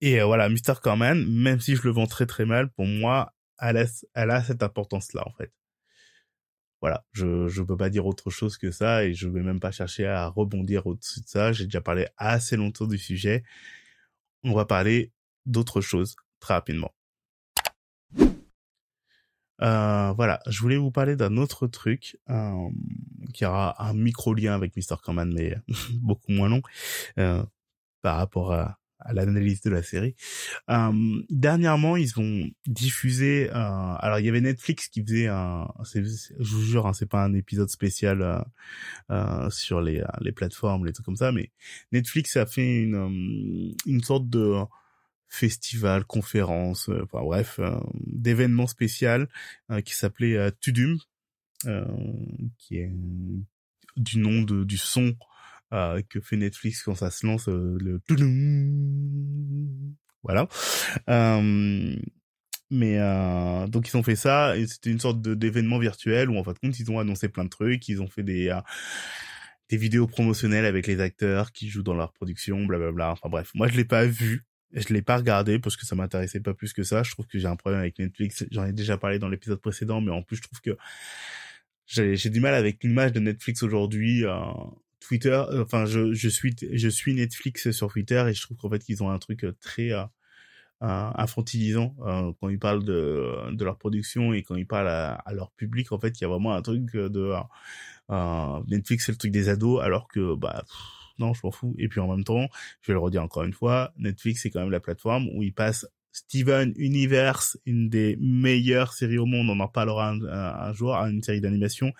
Et euh, voilà, Mr. Corman, même si je le vends très très mal, pour moi, elle a, elle a cette importance-là en fait voilà, je je peux pas dire autre chose que ça et je vais même pas chercher à rebondir au-dessus de ça. J'ai déjà parlé assez longtemps du sujet. On va parler d'autre chose très rapidement. Euh, voilà, je voulais vous parler d'un autre truc euh, qui aura un micro lien avec Mr. Command, mais [LAUGHS] beaucoup moins long euh, par rapport à, à l'analyse de la série. Euh, dernièrement, ils ont diffusé. Euh, alors, il y avait Netflix qui faisait un. Je vous jure, hein, c'est pas un épisode spécial euh, euh sur les, les plateformes, les trucs comme ça, mais Netflix a fait une euh, une sorte de festival, conférence, euh, enfin bref, d'événement spécial qui s'appelait Tudum, qui est du nom de du son euh, que fait Netflix quand ça se lance euh, le voilà. Euh, mais euh, donc ils ont fait ça et c'était une sorte d'événement virtuel où en fin de compte ils ont annoncé plein de trucs. Ils ont fait des euh, des vidéos promotionnelles avec les acteurs qui jouent dans leur production blablabla. Enfin bref. Moi je l'ai pas vu. Je l'ai pas regardé parce que ça m'intéressait pas plus que ça. Je trouve que j'ai un problème avec Netflix. J'en ai déjà parlé dans l'épisode précédent mais en plus je trouve que j'ai du mal avec l'image de Netflix aujourd'hui euh, Twitter, enfin je, je suis je suis Netflix sur Twitter et je trouve qu'en fait ils ont un truc très infantilisant quand ils parlent de de leur production et quand ils parlent à, leur public en fait il y a vraiment un truc de Netflix c'est le truc des ados alors que bah non je m'en fous et puis en même temps je vais le redire encore une fois Netflix c'est quand même la plateforme où ils passent Steven Universe, une des meilleures séries au monde, on en parlera un, jour, une série d'animation.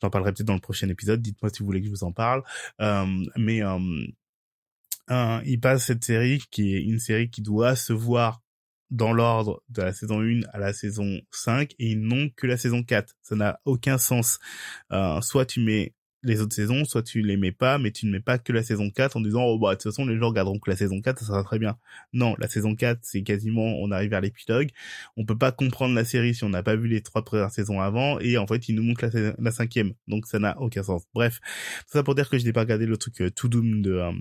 J'en parlerai peut-être dans le prochain épisode, dites-moi si vous voulez que je vous en parle. Euh, mais euh, il passe cette série qui est une série qui doit se voir dans l'ordre de la saison 1 à la saison 5 et non que la saison 4. Ça n'a aucun sens. Euh, soit tu mets les autres saisons, soit tu les mets pas, mais tu ne mets pas que la saison 4 en disant, oh bah, de toute façon, les gens regarderont que la saison 4, ça sera très bien. Non, la saison 4, c'est quasiment, on arrive vers l'épilogue. On peut pas comprendre la série si on n'a pas vu les trois premières saisons avant, et en fait, ils nous montrent la, cinquième. Donc, ça n'a aucun sens. Bref. Tout ça pour dire que je n'ai pas regardé le truc euh, To Doom de, euh,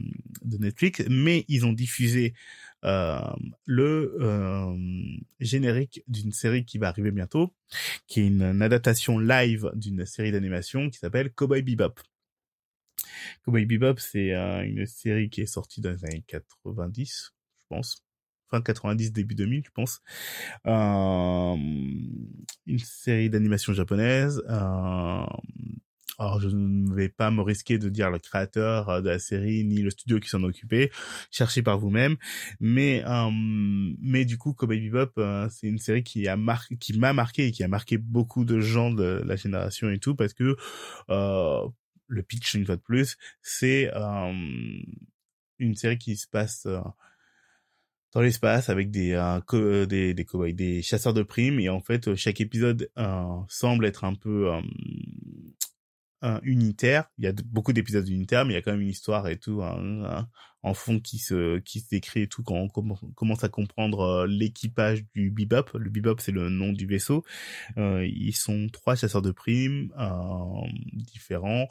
de Netflix, mais ils ont diffusé le euh, générique d'une série qui va arriver bientôt, qui est une, adaptation live d'une série d'animation qui s'appelle Cowboy Bebop. Cowboy Bebop, c'est euh, une série qui est sortie dans les années 90, je pense. Fin 90, début 2000, je pense. Euh, une série d'animation japonaise euh, alors, je ne vais pas me risquer de dire le créateur euh, de la série ni le studio qui s'en occupait. Cherchez par vous-même. Mais, euh, mais du coup, Cowboy Bebop, euh, c'est une série qui a qui m'a marqué et qui a marqué beaucoup de gens de la génération et tout parce que le pitch une fois de plus, c'est une série qui se passe dans l'espace avec des des des, des chasseurs de primes et en fait chaque épisode semble être un peu unitaire. Il y a beaucoup d'épisodes unitaires, mais il y a quand même une histoire et tout en fond qui se qui se décrit et tout quand on commence à comprendre euh, l'équipage du Bebop. Le Bebop c'est le nom du vaisseau. Euh, ils sont trois chasseurs de primes euh, différents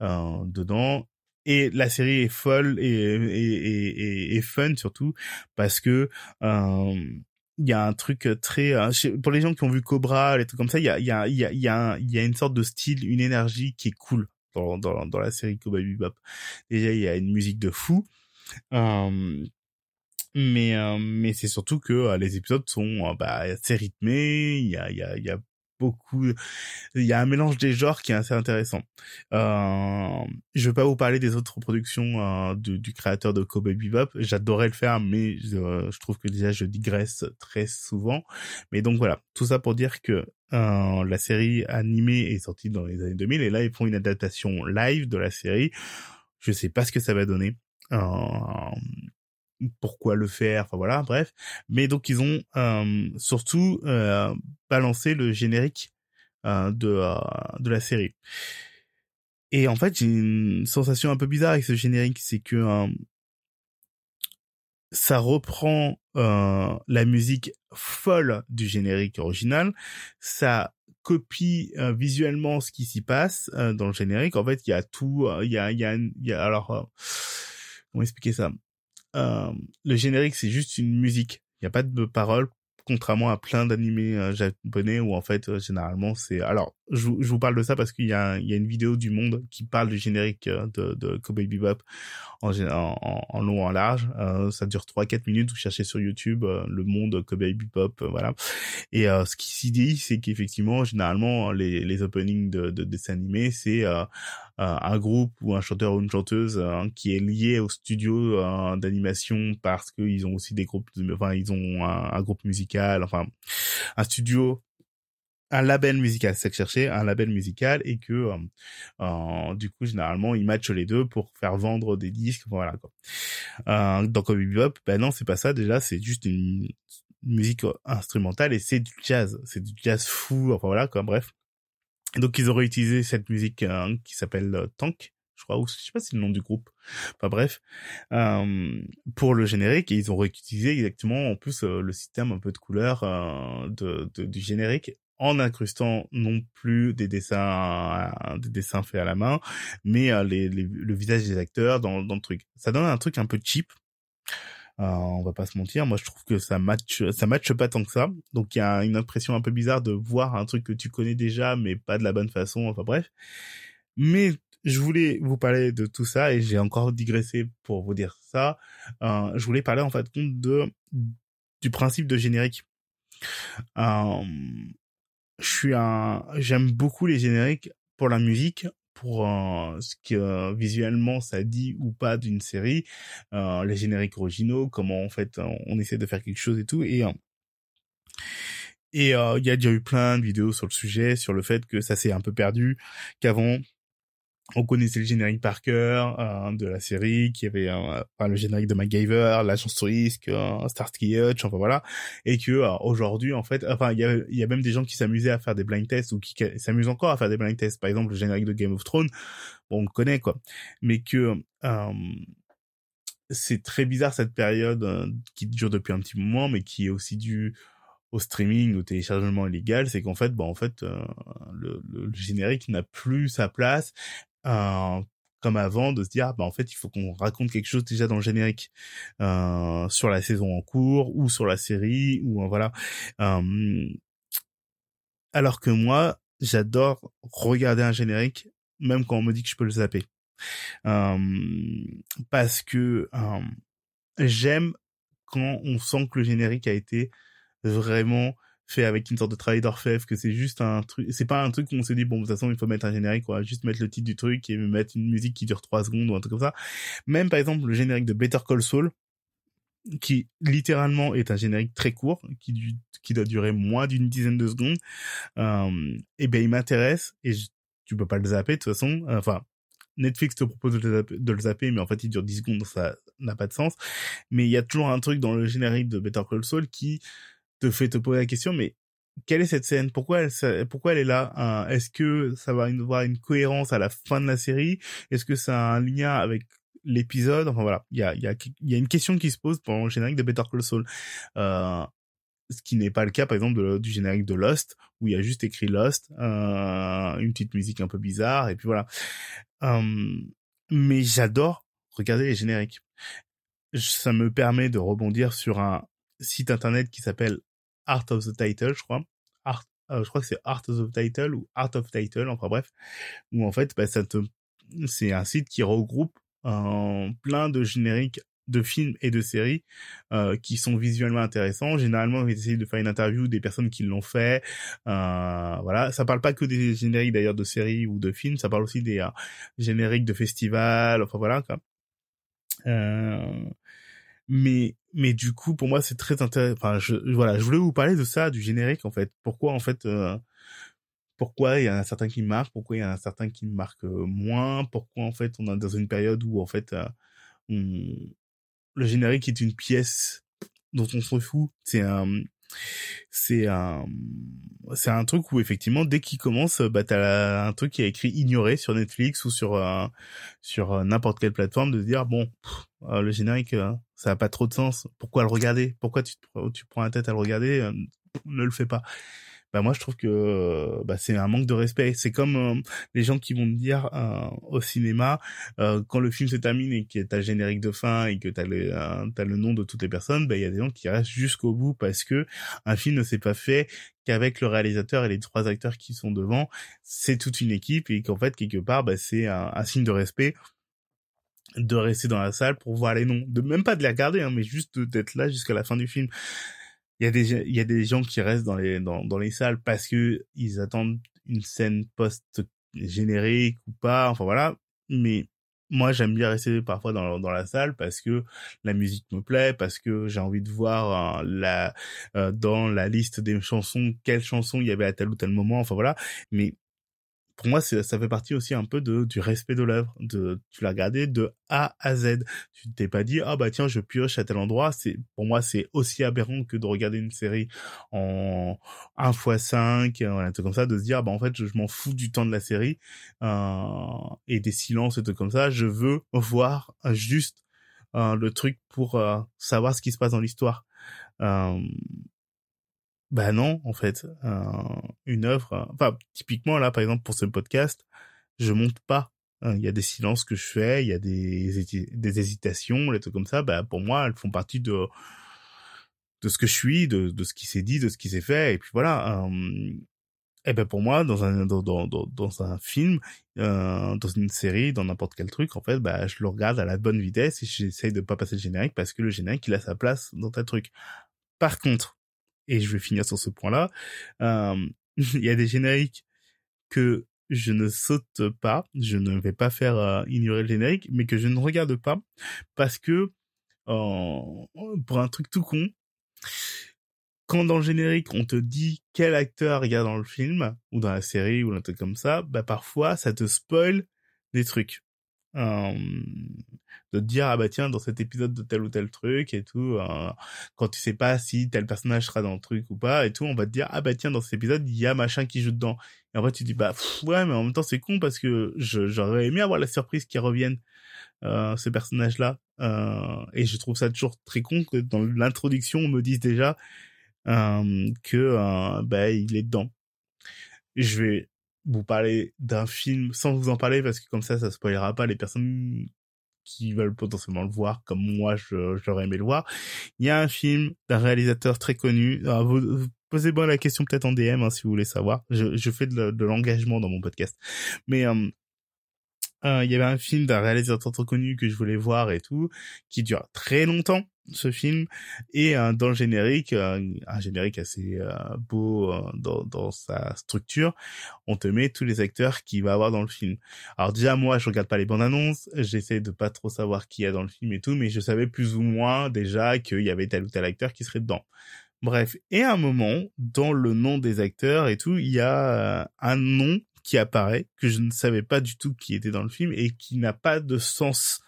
dedans. Et la série est folle et, et, et, et, fun surtout parce que il y a un truc euh, très euh, pour les gens qui ont vu Cobra les trucs comme ça il y a il y a il y a il y une sorte de style une énergie qui est cool dans dans, dans la série Cowboy Bebop. Déjà il y a une musique de fou. Euh, mais mais c'est surtout que les épisodes sont bah assez rythmés il y a il y a il y a beaucoup. Il y a un mélange des genres qui est assez intéressant. Euh, je vais pas vous parler des autres productions euh, du, créateur de Cowboy Bebop. J'adorais le faire, mais euh, je trouve que déjà je digresse très souvent. Mais donc voilà, tout ça pour dire que euh, la série animée est sortie dans les années 2000 et là ils font une adaptation live de la série. Je sais pas ce que ça va donner. Pourquoi le faire, enfin voilà, bref. Mais donc ils ont euh, surtout euh, balancé le générique euh, de de la série. Et en fait, j'ai une sensation un peu bizarre avec ce générique, c'est que ça reprend la musique folle du générique original, ça copie visuellement ce qui s'y passe dans le générique. En fait, il y a tout, il y a, il y a alors comment expliquer ça? Euh, le générique, c'est juste une musique. Il n'y a pas de paroles, contrairement à plein d'animés euh, japonais où en fait euh, généralement c'est alors je, je, vous parle de ça parce qu'il y y a une vidéo du monde qui parle du générique de, de Cowboy Bebop en, en, en long en large. Euh, ça dure 3-4 minutes. Vous cherchez sur YouTube le monde Cowboy Bebop voilà. Et ce qui s'y dit c'est qu'effectivement généralement les, les openings de, de dessins animés c'est un groupe ou un chanteur ou une chanteuse hein, qui est lié au studio d'animation parce qu'ils ont aussi des groupes enfin ils ont un groupe musical enfin un studio un label musical, c'est que chercher un label musical et que euh, euh, du coup généralement ils matchent les deux pour faire vendre des disques, voilà quoi. Euh, dans Cowboy Bebop, ben non c'est pas ça déjà, c'est juste une musique instrumentale et c'est du jazz, c'est du jazz fou, enfin voilà quoi, bref. Donc ils ont réutilisé cette musique euh, qui s'appelle euh, Tank, je crois, ou je sais pas si c'est le nom du groupe. Enfin bref, euh, pour le générique, et ils ont réutilisé exactement en plus le système un peu de couleur de, de, du générique en incrustant non plus des dessins des dessins faits à la main mais les, le visage des acteurs dans, dans le truc ça donne un truc un peu cheap euh, on va pas se mentir, moi je trouve que ça match, ça matche pas tant que ça. Donc il y a une impression un peu bizarre de voir un truc que tu connais déjà, mais pas de la bonne façon. Enfin bref. Mais je voulais vous parler de tout ça et j'ai encore digressé pour vous dire ça. Euh, je voulais parler en fait compte de du principe de générique. Euh, je suis un, j'aime beaucoup les génériques pour la musique, pour euh, ce que visuellement ça dit ou pas d'une série, euh, les génériques originaux, comment en fait on, essaie de faire quelque chose et tout. Et euh, et il y a déjà eu plein de vidéos sur le sujet, sur le fait que ça s'est un peu perdu, qu'avant on connaissait le générique par cœur euh, de la série, qui avait euh, enfin, le générique de MacGyver, l'agence risque, euh, Starsky Hutch, enfin voilà, et que euh, aujourd'hui en fait, enfin il y a, y a même des gens qui s'amusaient à faire des blind tests ou qui s'amusent encore à faire des blind tests. Par exemple, le générique de Game of Thrones, bon, on le connaît quoi, mais que c'est très bizarre cette période qui dure depuis un petit moment, mais qui est aussi due au streaming, au téléchargement illégal, c'est qu'en fait, bon, en fait, le, le, générique n'a plus sa place euh, comme avant de se dire bah en fait il faut qu'on raconte quelque chose déjà dans le générique euh, sur la saison en cours ou sur la série ou euh, voilà. Euh, alors que moi j'adore regarder un générique même quand on me dit que je peux le zapper. Euh, parce que j'aime quand on sent que le générique a été vraiment fait avec une sorte de travail d'orfèvre, que c'est juste un truc, c'est pas un truc où on se dit, bon, de toute façon, il faut mettre un générique, quoi, juste mettre le titre du truc et mettre une musique qui dure trois secondes ou un truc comme ça. Même, par exemple, le générique de Better Call Saul, qui littéralement est un générique très court, qui, qui doit durer moins d'une dizaine de secondes, euh, et ben il m'intéresse et tu peux pas le zapper de toute façon. Enfin, Netflix te propose de le, zapper, de le zapper, mais en fait il dure 10 secondes, ça n'a pas de sens. Mais il y a toujours un truc dans le générique de Better Call Saul qui te fait te poser la question, mais quelle est cette scène? Pourquoi elle, pourquoi elle est là? Est-ce que ça va avoir une cohérence à la fin de la série? Est-ce que ça a un lien avec l'épisode? Enfin voilà, il y a, y, a, y a une question qui se pose pendant le générique de Better Call Saul. Euh, ce qui n'est pas le cas par exemple du générique de Lost où il y a juste écrit Lost euh, une petite musique un peu bizarre et puis voilà. Euh, mais j'adore regarder les génériques. Ça me permet de rebondir sur un site internet qui s'appelle Art of the Title, je crois. Art, euh, je crois que c'est Art of the Title ou Art of Title, enfin bref, où en fait, bah, c'est un site qui regroupe euh, plein de génériques de films et de séries euh, qui sont visuellement intéressants. Généralement, ils essayent de faire une interview des personnes qui l'ont fait. Euh, voilà, ça parle pas que des génériques d'ailleurs de séries ou de films, ça parle aussi des euh, génériques de festivals. Enfin voilà. Quoi. Euh, mais mais du coup pour moi c'est très intéressant enfin je voilà je voulais vous parler de ça du générique en fait. Pourquoi en fait euh, pourquoi il y en a certains qui marquent pourquoi il y en a certains qui marquent euh, moins pourquoi en fait on est dans une période où en fait euh, le générique est une pièce dont on se fout. C'est un c'est un c'est un truc où effectivement dès qu'il commence bah t'as un truc qui est écrit ignoré sur Netflix ou sur sur n'importe quelle plateforme de dire bon le générique ça a pas trop de sens. Pourquoi le regarder? Pourquoi tu, tu prends la tête à le regarder? Euh, Ne le fais pas. Bah moi je trouve que bah, c'est un manque de respect. C'est comme euh, les gens qui vont me dire euh, au cinéma quand le film se termine et que t'as le générique de fin et que t'as le t'as le nom de toutes les personnes, bah il y a des gens qui restent jusqu'au bout parce que un film ne s'est pas fait qu'avec le réalisateur et les trois acteurs qui sont devant. C'est toute une équipe et qu'en fait quelque part bah, c'est un signe de respect de rester dans la salle pour voir les noms, de même pas de les regarder, hein, mais juste d'être là jusqu'à la fin du film. Il y a des il y a des gens qui restent dans les dans, dans les salles parce que ils attendent une scène post générique ou pas, enfin voilà. Mais moi j'aime bien rester parfois dans, dans la salle parce que la musique me plaît, parce que j'ai envie de voir euh, la euh, dans la liste des chansons quelle chanson il y avait à tel ou tel moment, enfin voilà. Mais pour moi, ça fait partie aussi un peu de, du respect de l'œuvre. De, tu l'as regardé de A à Z. Tu t'es pas dit, ah bah tiens, je pioche à tel endroit. C'est, pour moi, c'est aussi aberrant que de regarder une série en 1 x 5, un truc comme ça, de se dire, bah en fait, je, m'en fous du temps de la série, euh, et des silences et tout comme ça. Je veux voir juste euh, le truc pour euh, savoir ce qui se passe dans l'histoire. Euh, bah non, en fait, une œuvre. Enfin, typiquement là, par exemple, pour ce podcast, je monte pas. Hein, il y a des silences que je fais, il y a des des hésitations, les trucs comme ça. Bah pour moi, elles font partie de de ce que je suis, de de ce qui s'est dit, de ce qui s'est fait. Et puis voilà. eh ben pour moi, dans un dans dans dans, un film, euh, dans une série, dans n'importe quel truc, en fait, bah je le regarde à la bonne vitesse et j'essaye de pas passer le générique parce que le générique il a sa place dans ta truc. Par contre, et je vais finir sur ce point-là, euh, [LAUGHS] il y a des génériques que je ne saute pas, je ne vais pas faire euh, ignorer le générique, mais que je ne regarde pas parce que pour un truc tout con, quand dans le générique on te dit quel acteur il y a dans le film ou dans la série ou un truc comme ça, bah parfois ça te spoil des trucs. Euh, de te dire ah bah tiens dans cet épisode de tel ou tel truc et tout euh, quand tu sais pas si tel personnage sera dans le truc ou pas et tout on va te dire ah bah tiens dans cet épisode il y a machin qui joue dedans et en fait tu dis bah ouais mais en même temps c'est con parce que j'aurais aimé avoir la surprise qui revienne euh, ce personnage là euh, et je trouve ça toujours très con que dans l'introduction on me dise déjà euh, que euh, bah, il est dedans. Je vais vous parler d'un film sans vous en parler parce que comme ça, ça spoilera pas les personnes qui veulent potentiellement le voir comme moi j'aurais aimé le voir. Il y a un film d'un réalisateur très connu. posez-moi la question peut-être en DM hein, si vous voulez savoir. Je, je fais de, de l'engagement dans mon podcast. Mais euh, euh, il y avait un film d'un réalisateur trop connu que je voulais voir et tout, qui dure très longtemps ce film. Et euh, dans le générique euh, un générique assez beau dans, sa structure on te met tous les acteurs qu'il va avoir dans le film. Alors déjà moi je regarde pas les bandes annonces j'essaie de pas trop savoir qui y a dans le film et tout mais je savais plus ou moins déjà qu'il y avait tel ou tel acteur qui serait dedans. Bref et à un moment dans le nom des acteurs et tout il y a un nom qui apparaît, que je ne savais pas du tout qui était dans le film et qui n'a pas de sens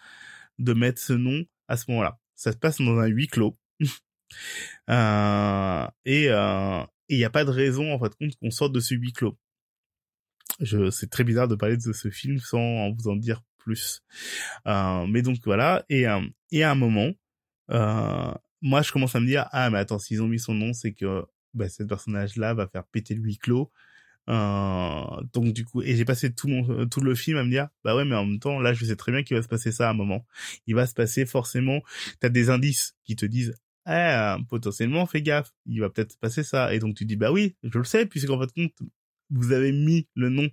de mettre ce nom à ce moment-là. Ça se passe dans un huis clos. [LAUGHS] euh, et il n'y a pas de raison en fait qu'on sorte de ce huis clos. Je, c'est très bizarre de parler de ce film sans vous en dire plus. Euh, mais donc voilà, et, euh, à un moment, euh, moi je commence à me dire ah mais attends s'ils ont mis son nom c'est que bah, ce personnage là va faire péter le huis clos euh, donc du coup, et j'ai passé euh, tout le film à me dire, bah ouais, mais en même temps, là, je sais très bien qu'il va se passer ça à un moment. Il va se passer forcément. T'as des indices qui te disent, ah, potentiellement, fais gaffe, il va peut-être se passer ça. Et donc tu dis, bah oui, je le sais, puisqu'en fait compte, vous avez mis le nom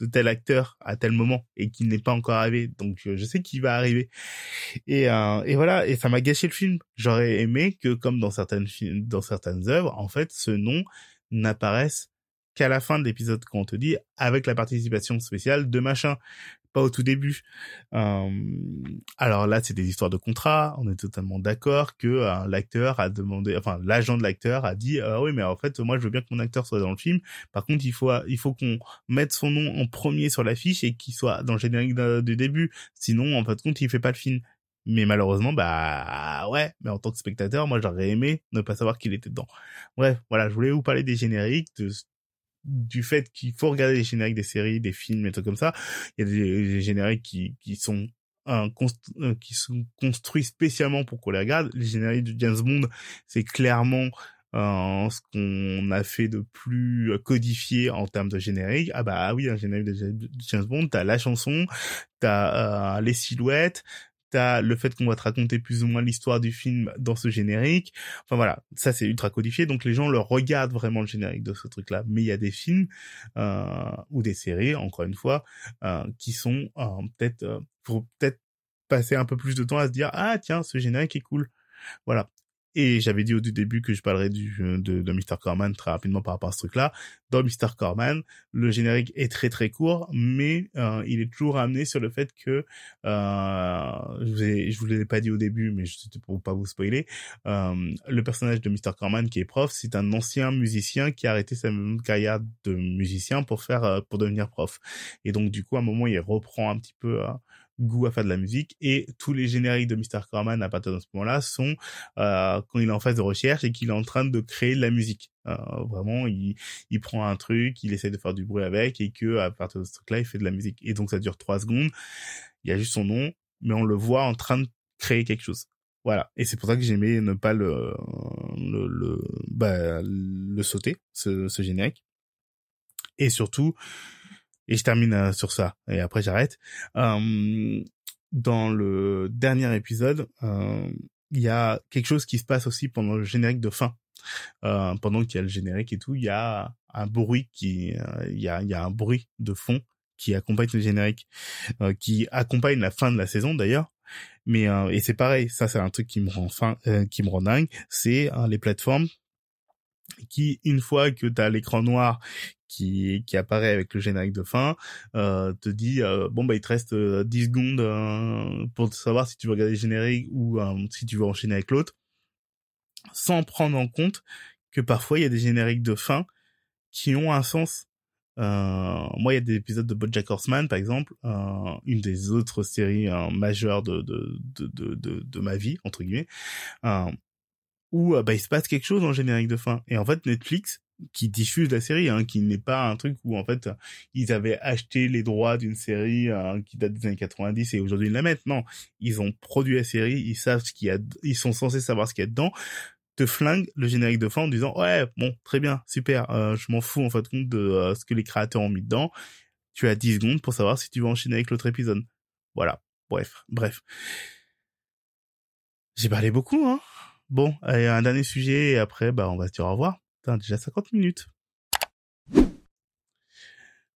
de tel acteur à tel moment et qu'il n'est pas encore arrivé. Donc je sais qu'il va arriver. Et, euh, et voilà, et ça m'a gâché le film. J'aurais aimé que, comme dans certaines dans certaines œuvres, en fait, ce nom n'apparaisse qu'à la fin de l'épisode qu'on te dit avec la participation spéciale de machin pas au tout début. Euh, alors là, c'est des histoires de contrat. On est totalement d'accord que euh, l'acteur a demandé, enfin l'agent de l'acteur a dit, ah oui, mais en fait, moi, je veux bien que mon acteur soit dans le film. Par contre, il faut, il faut qu'on mette son nom en premier sur l'affiche et qu'il soit dans le générique du début. Sinon, en fait, compte, il fait pas le film. Mais malheureusement, bah ouais, mais en tant que spectateur, moi j'aurais aimé ne pas savoir qu'il était dedans. Bref, voilà, je voulais vous parler des génériques, de du fait qu'il faut regarder les génériques des séries, des films et tout comme ça. Il y a des, génériques qui, qui sont euh, qui sont construits spécialement pour qu'on les regarde. Les génériques de James Bond, c'est clairement euh, ce qu'on a fait de plus codifié en termes de générique. Ah bah oui, un générique de James Bond, t'as la chanson, t'as euh, les silhouettes, t'as le fait qu'on va te raconter plus ou moins l'histoire du film dans ce générique. Enfin voilà, ça c'est ultra codifié, donc les gens le regardent vraiment le générique de ce truc-là. Mais il y a des films euh, ou des séries, encore une fois, euh, qui sont euh, peut-être euh, faut peut-être passer un peu plus de temps à se dire ah tiens ce générique est cool. Voilà. Et j'avais dit au début que je parlerais du, de, de Mr. Corman très rapidement par rapport à ce truc-là. Dans Mr. Corman, le générique est très très court, mais euh, il est toujours amené sur le fait que euh, je vous ai, je vous l'ai pas dit au début, mais c'était pour pas vous spoiler. Euh, le personnage de Mr. Corman qui est prof, c'est un ancien musicien qui a arrêté sa carrière de musicien pour faire euh, pour devenir prof. Et donc du coup, à un moment, il reprend un petit peu euh, goût à faire de la musique et tous les génériques de Mr. Corman à partir de ce moment-là sont euh, quand il est en phase de recherche et qu'il est en train de créer de la musique. Euh, vraiment, il, il prend un truc, il essaie de faire du bruit avec et que à partir de ce truc-là, il fait de la musique. Et donc ça dure trois secondes. Il y a juste son nom, mais on le voit en train de créer quelque chose. Voilà. Et c'est pour ça que j'aimais ne pas le le le, bah, le sauter ce, ce générique. Et surtout, et je termine euh, sur ça et après j'arrête. Euh, dans le dernier épisode, euh, il y a quelque chose qui se passe aussi pendant le générique de fin. euh, pendant qu'il y a le générique et tout, il y a un bruit qui, euh, il y a, un bruit de fond qui accompagne le générique, euh, qui accompagne la fin de la saison d'ailleurs. Mais et c'est pareil, ça c'est un truc qui me rend qui me rend dingue, c'est les plateformes qui, une fois que tu as l'écran noir qui, qui apparaît avec le générique de fin, euh, te dit euh, bon bah il te reste 10 euh, secondes euh, pour savoir si tu veux regarder le générique ou si tu veux enchaîner avec l'autre, sans prendre en compte que parfois il y a des génériques de fin qui ont un sens. moi, il y a des épisodes de BoJack Horseman, par exemple, une des autres séries majeures de de, de, de, de, ma vie entre guillemets, où bah il se passe quelque chose en générique de fin. Et en fait, Netflix qui diffuse la série, hein, qui n'est pas un truc où en fait ils avaient acheté les droits d'une série hein, qui date des années 90 et aujourd'hui ils la mettent. Non, ils ont produit la série, ils savent ce qu'il y a, ils sont censés savoir ce qu'il y a dedans. Te flingue le générique de fin en disant ouais bon très bien super, euh, je m'en fous en fait compte de euh, ce que les créateurs ont mis dedans. Tu as 10 secondes pour savoir si tu veux enchaîner avec l'autre épisode. Voilà. Bref, bref. J'ai parlé beaucoup, hein. Bon, allez, un dernier sujet et après, bah, on va se dire au revoir. Putain, déjà 50 minutes.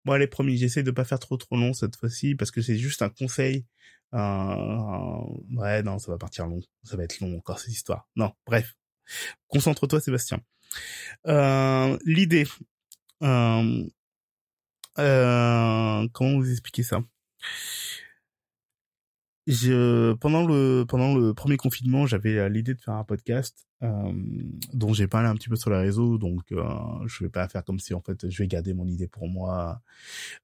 Bon, allez, promis, j'essaie de pas faire trop trop long cette fois-ci parce que c'est juste un conseil. Euh, ouais, non, ça va partir long. Ça va être long encore cette histoire. Non, bref. Concentre-toi, Sébastien. Euh, L'idée. Euh, euh, comment vous expliquer ça? Je, pendant le pendant le premier confinement, j'avais euh, l'idée de faire un podcast euh, dont j'ai parlé un petit peu sur les réseaux, donc euh, je vais pas faire comme si en fait je vais garder mon idée pour moi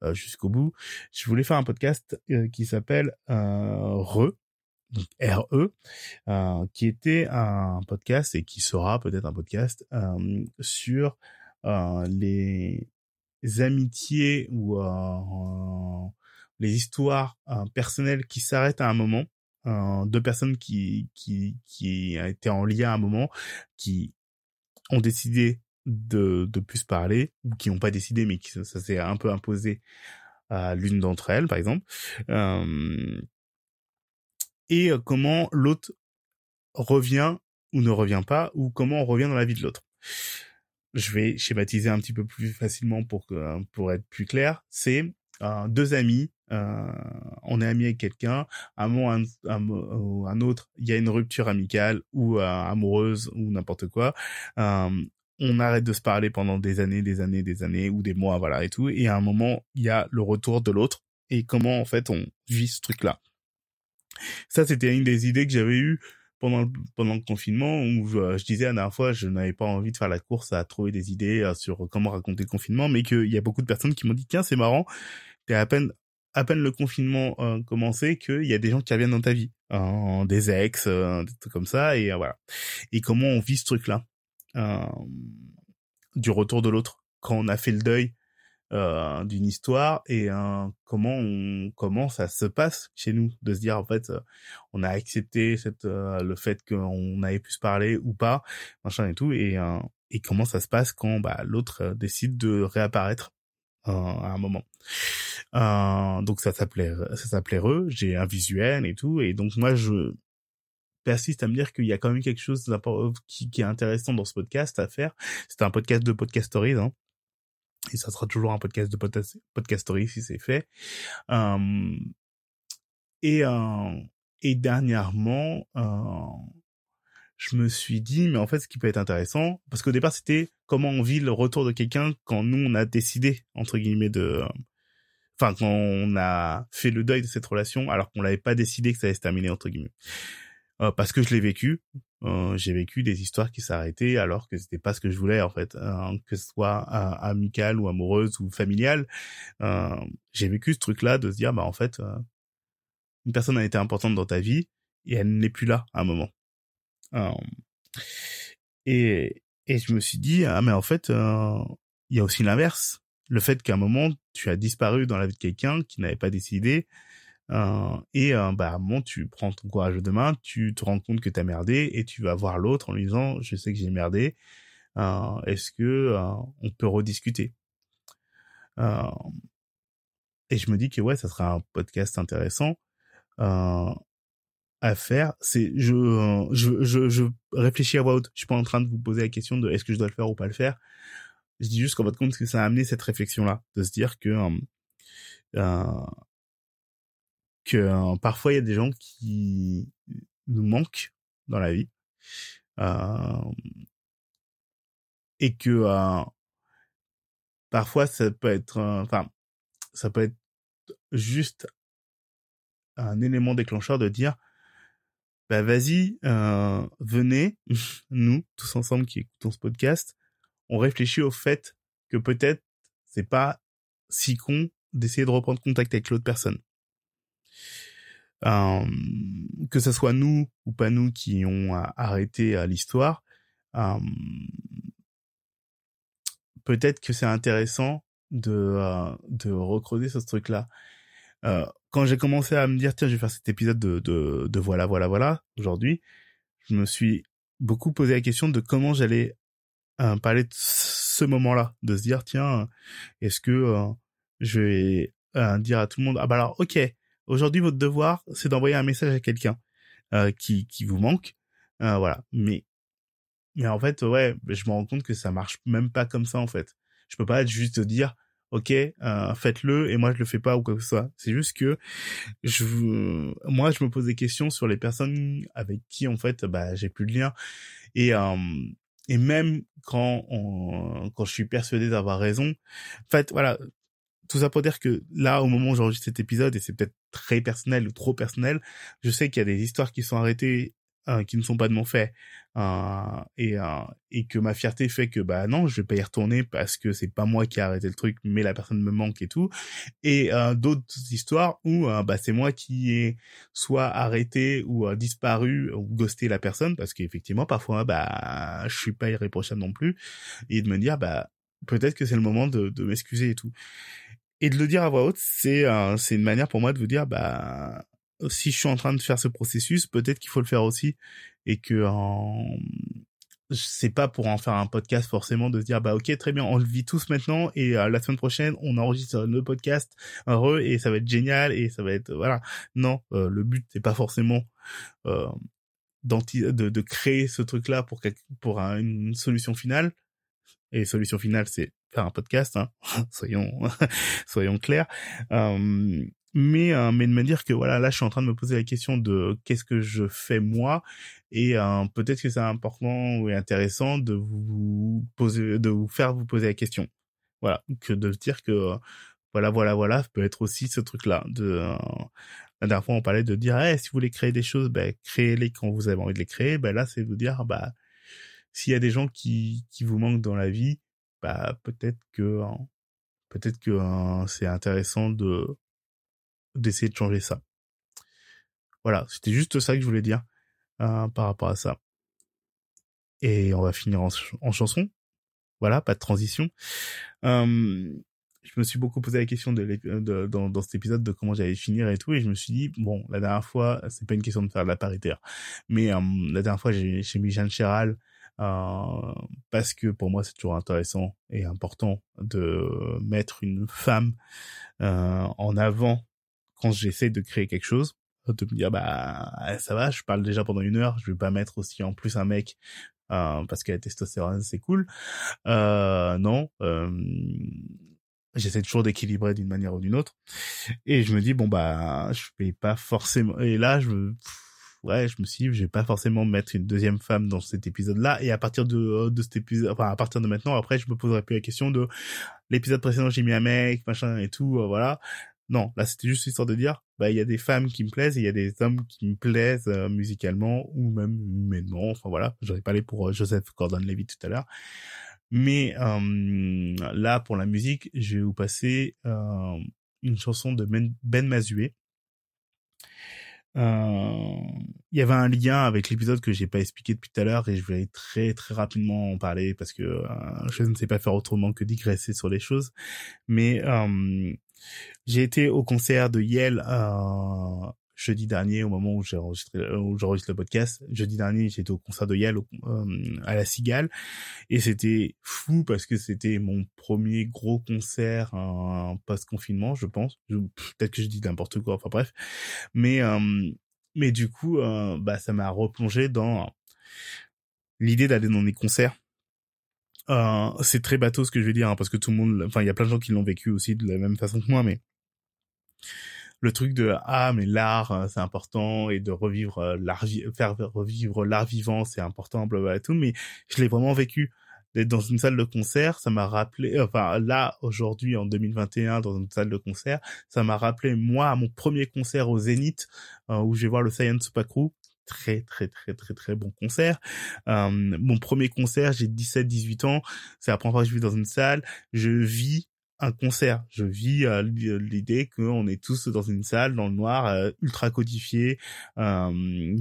euh, jusqu'au bout. Je voulais faire un podcast euh, qui s'appelle Re, donc RE, qui était un podcast et qui sera peut-être un podcast sur les amitiés ou les histoires euh, personnelles qui s'arrêtent à un moment, euh, deux personnes qui qui qui été en lien à un moment, qui ont décidé de plus parler ou qui n'ont pas décidé mais qui ça, s'est un peu imposé à l'une d'entre elles par exemple. Euh, et comment l'autre revient ou ne revient pas ou comment on revient dans la vie de l'autre. Je vais schématiser un petit peu plus facilement pour être plus clair deux amis euh, on est ami avec quelqu'un, un moment un, un, autre, il y a une rupture amicale ou euh, amoureuse ou n'importe quoi. Euh, on arrête de se parler pendant des années, des années, des années ou des mois, voilà et tout. Et à un moment, il y a le retour de l'autre et comment en fait on vit ce truc-là? Ça, c'était une des idées que j'avais eues pendant le, pendant le confinement où je, disais la dernière fois je n'avais pas envie de faire la course à trouver des idées sur comment raconter le confinement mais qu'il y a beaucoup de personnes qui m'ont dit tiens c'est marrant t'es à peine à peine le confinement euh, commencé qu'il y a des gens qui reviennent dans ta vie, hein, des ex, euh, des trucs comme ça, et euh, voilà. Et comment on vit ce truc-là euh, du retour de l'autre quand on a fait le deuil euh, d'une histoire et comment on comment ça se passe chez nous de se dire en fait on a accepté cette le fait qu'on avait pu se parler ou pas machin et tout et et comment ça se passe quand bah l'autre décide de réapparaître? À un moment. Euh, donc ça s'appelait ça s'appelait Re, j'ai un visuel et tout et donc moi je persiste à me dire qu'il y a quand même quelque chose qui, est intéressant dans ce podcast à faire. C'est un podcast de podcast stories hein. Et ça sera toujours un podcast de podcast, podcast stories si c'est fait. Euh, et euh, et dernièrement euh, je me suis dit, mais en fait, ce qui peut être intéressant, parce qu'au départ, c'était comment on vit le retour de quelqu'un quand nous, on a décidé, entre guillemets, de... Enfin, quand on a fait le deuil de cette relation, alors qu'on l'avait pas décidé que ça allait se terminer, entre guillemets. Euh, parce que je l'ai vécu. Euh, j'ai vécu des histoires qui s'arrêtaient alors que c'était pas ce que je voulais, en fait. Que ce soit euh, amical ou amoureuse ou familiale. Euh, j'ai vécu ce truc-là de se dire, bah, en fait, euh, une personne a été importante dans ta vie et elle n'est plus là à un moment. Euh, et, et je me suis dit, ah mais en fait, euh, il y a aussi l'inverse. Le fait qu'à un moment, tu as disparu dans la vie de quelqu'un qui n'avait pas décidé, euh, et bah, à un moment, tu prends ton courage de main, tu te rends compte que t'as merdé, et tu vas voir l'autre en lui disant, je sais que j'ai merdé, est-ce que on peut rediscuter? Et je me dis que ouais, ça sera un podcast intéressant à faire, c'est je, je, je, je réfléchis à voix haute. Je suis pas en train de vous poser la question de est-ce que je dois le faire ou pas le faire. Je dis juste qu'en votre compte que ça a amené cette réflexion-là, de se dire que euh, que euh, parfois il y a des gens qui nous manquent dans la vie euh, et que euh, parfois ça peut être enfin ça peut être juste un élément déclencheur de dire bah vas-y euh, venez [LAUGHS] nous tous ensemble qui écoutons ce podcast on réfléchit au fait que peut-être c'est pas si con d'essayer de reprendre contact avec l'autre personne euh, que ce soit nous ou pas nous qui ont arrêté à l'histoire, euh, peut-être que c'est intéressant de euh, de recreuser ce truc-là. Euh, quand j'ai commencé à me dire tiens je vais faire cet épisode de de, voilà voilà voilà aujourd'hui, je me suis beaucoup posé la question de comment j'allais euh, parler de ce moment-là, de se dire tiens est-ce que je vais dire à tout le monde ah bah alors ok Aujourd'hui, votre devoir, c'est d'envoyer un message à quelqu'un euh, qui, qui vous manque. Euh, voilà. Mais, mais en fait, ouais, je me rends compte que ça marche même pas comme ça, en fait. Je peux pas juste dire, ok, euh, faites-le et moi je le fais pas ou quoi que ce soit. C'est juste que je, moi, je me pose des questions sur les personnes avec qui, en fait, bah, j'ai plus de lien. Et, euh, et même quand quand je suis persuadé d'avoir raison, en fait, voilà, tout ça pour dire que là, au moment où j'enregistre cet épisode, et c'est peut-être très personnel ou trop personnel, je sais qu'il y a des histoires qui sont arrêtées, euh, qui ne sont pas de mon fait, euh, et euh, et que ma fierté fait que bah non, je vais pas y retourner parce que c'est pas moi qui ai arrêté le truc, mais la personne me manque et tout. Et d'autres histoires où bah c'est moi qui ai soit arrêté ou disparu ou ghosté la personne parce qu'effectivement parfois bah je suis pas irréprochable non plus et de me dire bah peut-être que c'est le moment de, de m'excuser et tout. Et de le dire à voix haute, c'est euh, c'est une manière pour moi de vous dire bah si je suis en train de faire ce processus, peut-être qu'il faut le faire aussi et que en c'est pas pour en faire un podcast forcément de se dire bah ok très bien on le vit tous maintenant et euh, la semaine prochaine on enregistre le podcast heureux et ça va être génial et ça va être voilà non euh, le but c'est pas forcément euh, de, de créer ce truc là pour pour une solution finale et solution finale c'est faire un podcast, hein. [LAUGHS] soyons [LAUGHS] soyons clairs. Euh, mais euh, mais de me dire que voilà là je suis en train de me poser la question de qu'est-ce que je fais moi. Et euh, peut-être que c'est important ou intéressant de vous poser de vous faire vous poser la question. Voilà. Que de dire que voilà voilà voilà peut être aussi ce truc là de la dernière fois on parlait de dire hey, si vous voulez créer des choses ben créez-les quand vous avez envie de les créer. Ben là c'est de vous dire bah s'il y a des gens qui qui vous manquent dans la vie bah peut-être que hein, peut-être que c'est intéressant de d'essayer de changer ça. Voilà, c'était juste ça que je voulais dire euh, par rapport à ça. Et on va finir en, en chanson. Voilà, pas de transition. Je me suis beaucoup posé la question de, dans, dans, cet épisode de comment j'allais finir et tout, et je me suis dit bon, la dernière fois, c'est pas une question de faire de la paritaire, mais la dernière fois j'ai mis Jeanne Chéral euh, parce que pour moi c'est toujours intéressant et important de mettre une femme euh, en avant quand j'essaie de créer quelque chose de me dire bah ça va je parle déjà pendant une heure je vais pas mettre aussi en plus un mec euh, parce que la testostérone c'est cool euh, non euh, j'essaie toujours d'équilibrer d'une manière ou d'une autre et je me dis bon bah je vais pas forcément et là je ouais, je me suis dit, je vais pas forcément mettre une deuxième femme dans cet épisode-là. Et à partir de, euh, de cet épisode, enfin, à partir de maintenant, après, je me poserai plus la question de l'épisode précédent, j'ai mis un mec, machin et tout, euh, voilà. Non, là, c'était juste histoire de dire, bah, il y a des femmes qui me plaisent et il y a des hommes qui me plaisent euh, musicalement ou même humainement. Enfin, voilà. J'aurais parlé pour Joseph Gordon-Levitt tout à l'heure. Mais là, pour la musique, je vais vous passer une chanson de Ben, ben Mazué euh, il y avait un lien avec l'épisode que j'ai pas expliqué depuis tout à l'heure et je vais très très rapidement en parler parce que euh, je ne sais pas faire autrement que digresser sur les choses. Mais euh, j'ai été au concert de Yale jeudi dernier, au moment où j'ai enregistré, euh, où j'enregistre le podcast, jeudi dernier, j'étais au concert de Yale euh, à la Cigale et c'était fou parce que c'était mon premier gros concert en post-confinement, je pense. Peut-être que je dis n'importe quoi, enfin bref. Mais euh, mais du coup, euh, bah, ça m'a replongé dans l'idée d'aller dans des concerts. Euh, c'est très bateau ce que je vais dire, hein, parce que tout le monde, enfin, il y a plein de gens qui l'ont vécu aussi de la même façon que moi, mais le truc de ah mais l'art euh, c'est important et de revivre euh, l'art faire revivre l'art vivant c'est important blablabla et tout mais je l'ai vraiment vécu d'être dans une salle de concert ça m'a rappelé enfin là aujourd'hui en 2021 dans une salle de concert ça m'a rappelé moi mon premier concert au Zénith où je vais voir le Science Crew très très très très très bon concert. mon premier concert, j'ai 17 18 ans, c'est la première fois que je vis dans une salle, je vis un concert. Je vis euh, l'idée qu'on est tous dans une salle dans le noir, euh, ultra codifié, euh,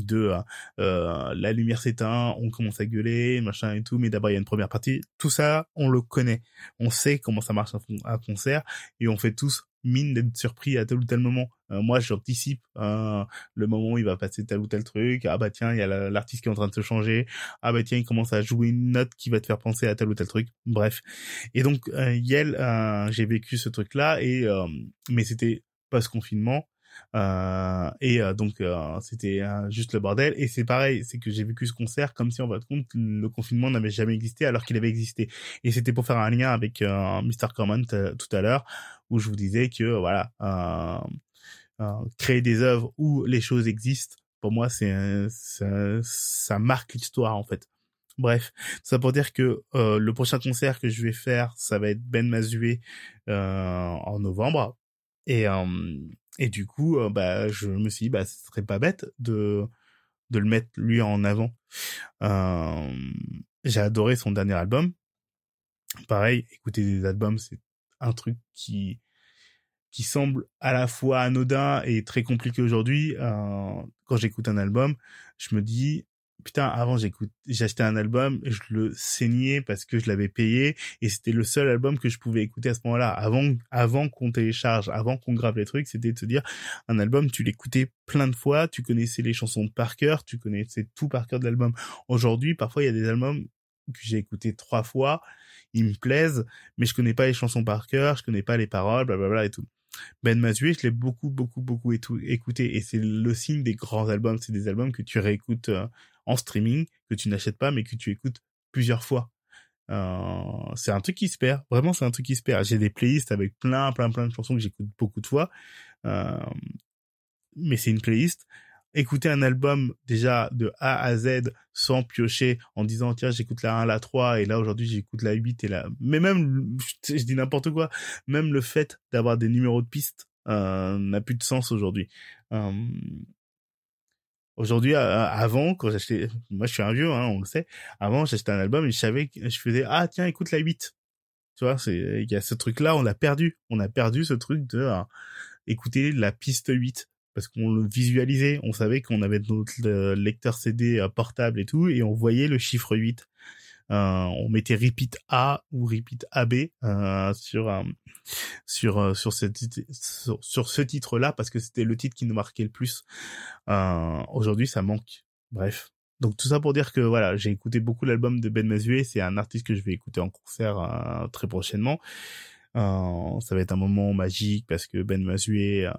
de la lumière s'éteint, on commence à gueuler, machin et tout, mais d'abord il y a une première partie. Tout ça, on le connaît. On sait comment ça marche un concert et on fait tous mine d'être surpris à tel ou tel moment. Euh, moi, j'anticipe euh, le moment où il va passer tel ou tel truc. Ah bah tiens, il y a l'artiste qui est en train de se changer. Ah bah tiens, il commence à jouer une note qui va te faire penser à tel ou tel truc. Bref. Et donc, euh, Yel, euh, j'ai vécu ce truc-là, et mais c'était post-confinement. Euh, et euh, donc euh, c'était juste le bordel. Et c'est pareil, c'est que j'ai vécu ce concert comme si en fait compte le confinement n'avait jamais existé alors qu'il avait existé. Et c'était pour faire un lien avec Mr. Common tout à l'heure où je vous disais que voilà créer des œuvres où les choses existent pour moi c'est ça, marque l'histoire en fait. Bref, ça pour dire que euh, le prochain concert que je vais faire, ça va être Ben Mazué euh, en novembre. Et, et du coup, euh, bah, je me suis dit, bah, ce serait pas bête de, de le mettre lui en avant. Euh, j'ai adoré son dernier album. Pareil, écouter des albums, c'est un truc qui qui semble à la fois anodin et très compliqué aujourd'hui. Euh, quand j'écoute un album, je me dis putain, avant j'écoute, j'achetais un album, je le saignais parce que je l'avais payé et c'était le seul album que je pouvais écouter à ce moment-là. Avant, avant qu'on télécharge, avant qu'on grave les trucs, c'était de se dire, un album, tu l'écoutais plein de fois, tu connaissais les chansons par cœur, tu connaissais tout par cœur de l'album. Aujourd'hui, parfois, il y a des albums que j'ai écoutés trois fois, ils me plaisent, mais je connais pas les chansons par cœur, je connais pas les paroles, blablabla et tout. Ben Mazué, je l'ai beaucoup, beaucoup, beaucoup écouté et c'est le signe des grands albums. C'est des albums que tu réécoutes euh, en streaming que tu n'achètes pas mais que tu écoutes plusieurs fois. Euh, c'est un truc qui se perd. Vraiment, c'est un truc qui se perd. J'ai des playlists avec plein, plein, plein de chansons que j'écoute beaucoup de fois. Euh, mais c'est une playlist. Écouter un album déjà de A à Z sans piocher en disant tiens j'écoute la 1, la 3 et là aujourd'hui j'écoute la 8 et la mais même je dis n'importe quoi même le fait d'avoir des numéros de piste euh, n'a plus de sens aujourd'hui. Euh, Aujourd'hui, avant, quand j'achetais, moi je suis un vieux, hein, on le sait. Avant, j'achetais un album et je savais je faisais ah tiens écoute la 8 Tu vois, c'est il y a ce truc là, on l'a perdu, on a perdu ce truc de euh, écouter la piste 8 parce qu'on le visualisait, on savait qu'on avait notre euh, lecteur CD euh, portable et tout et on voyait le chiffre 8. Euh, on mettait repeat A ou repeat AB euh, sur euh, sur sur, sur, ce titre là parce que c'était le titre qui nous marquait le plus. Aujourd'hui, ça manque. Bref. Donc tout ça pour dire que voilà, j'ai écouté beaucoup l'album de Ben Mazué, c'est un artiste que je vais écouter en concert très prochainement. ça va être un moment magique parce que Ben Mazué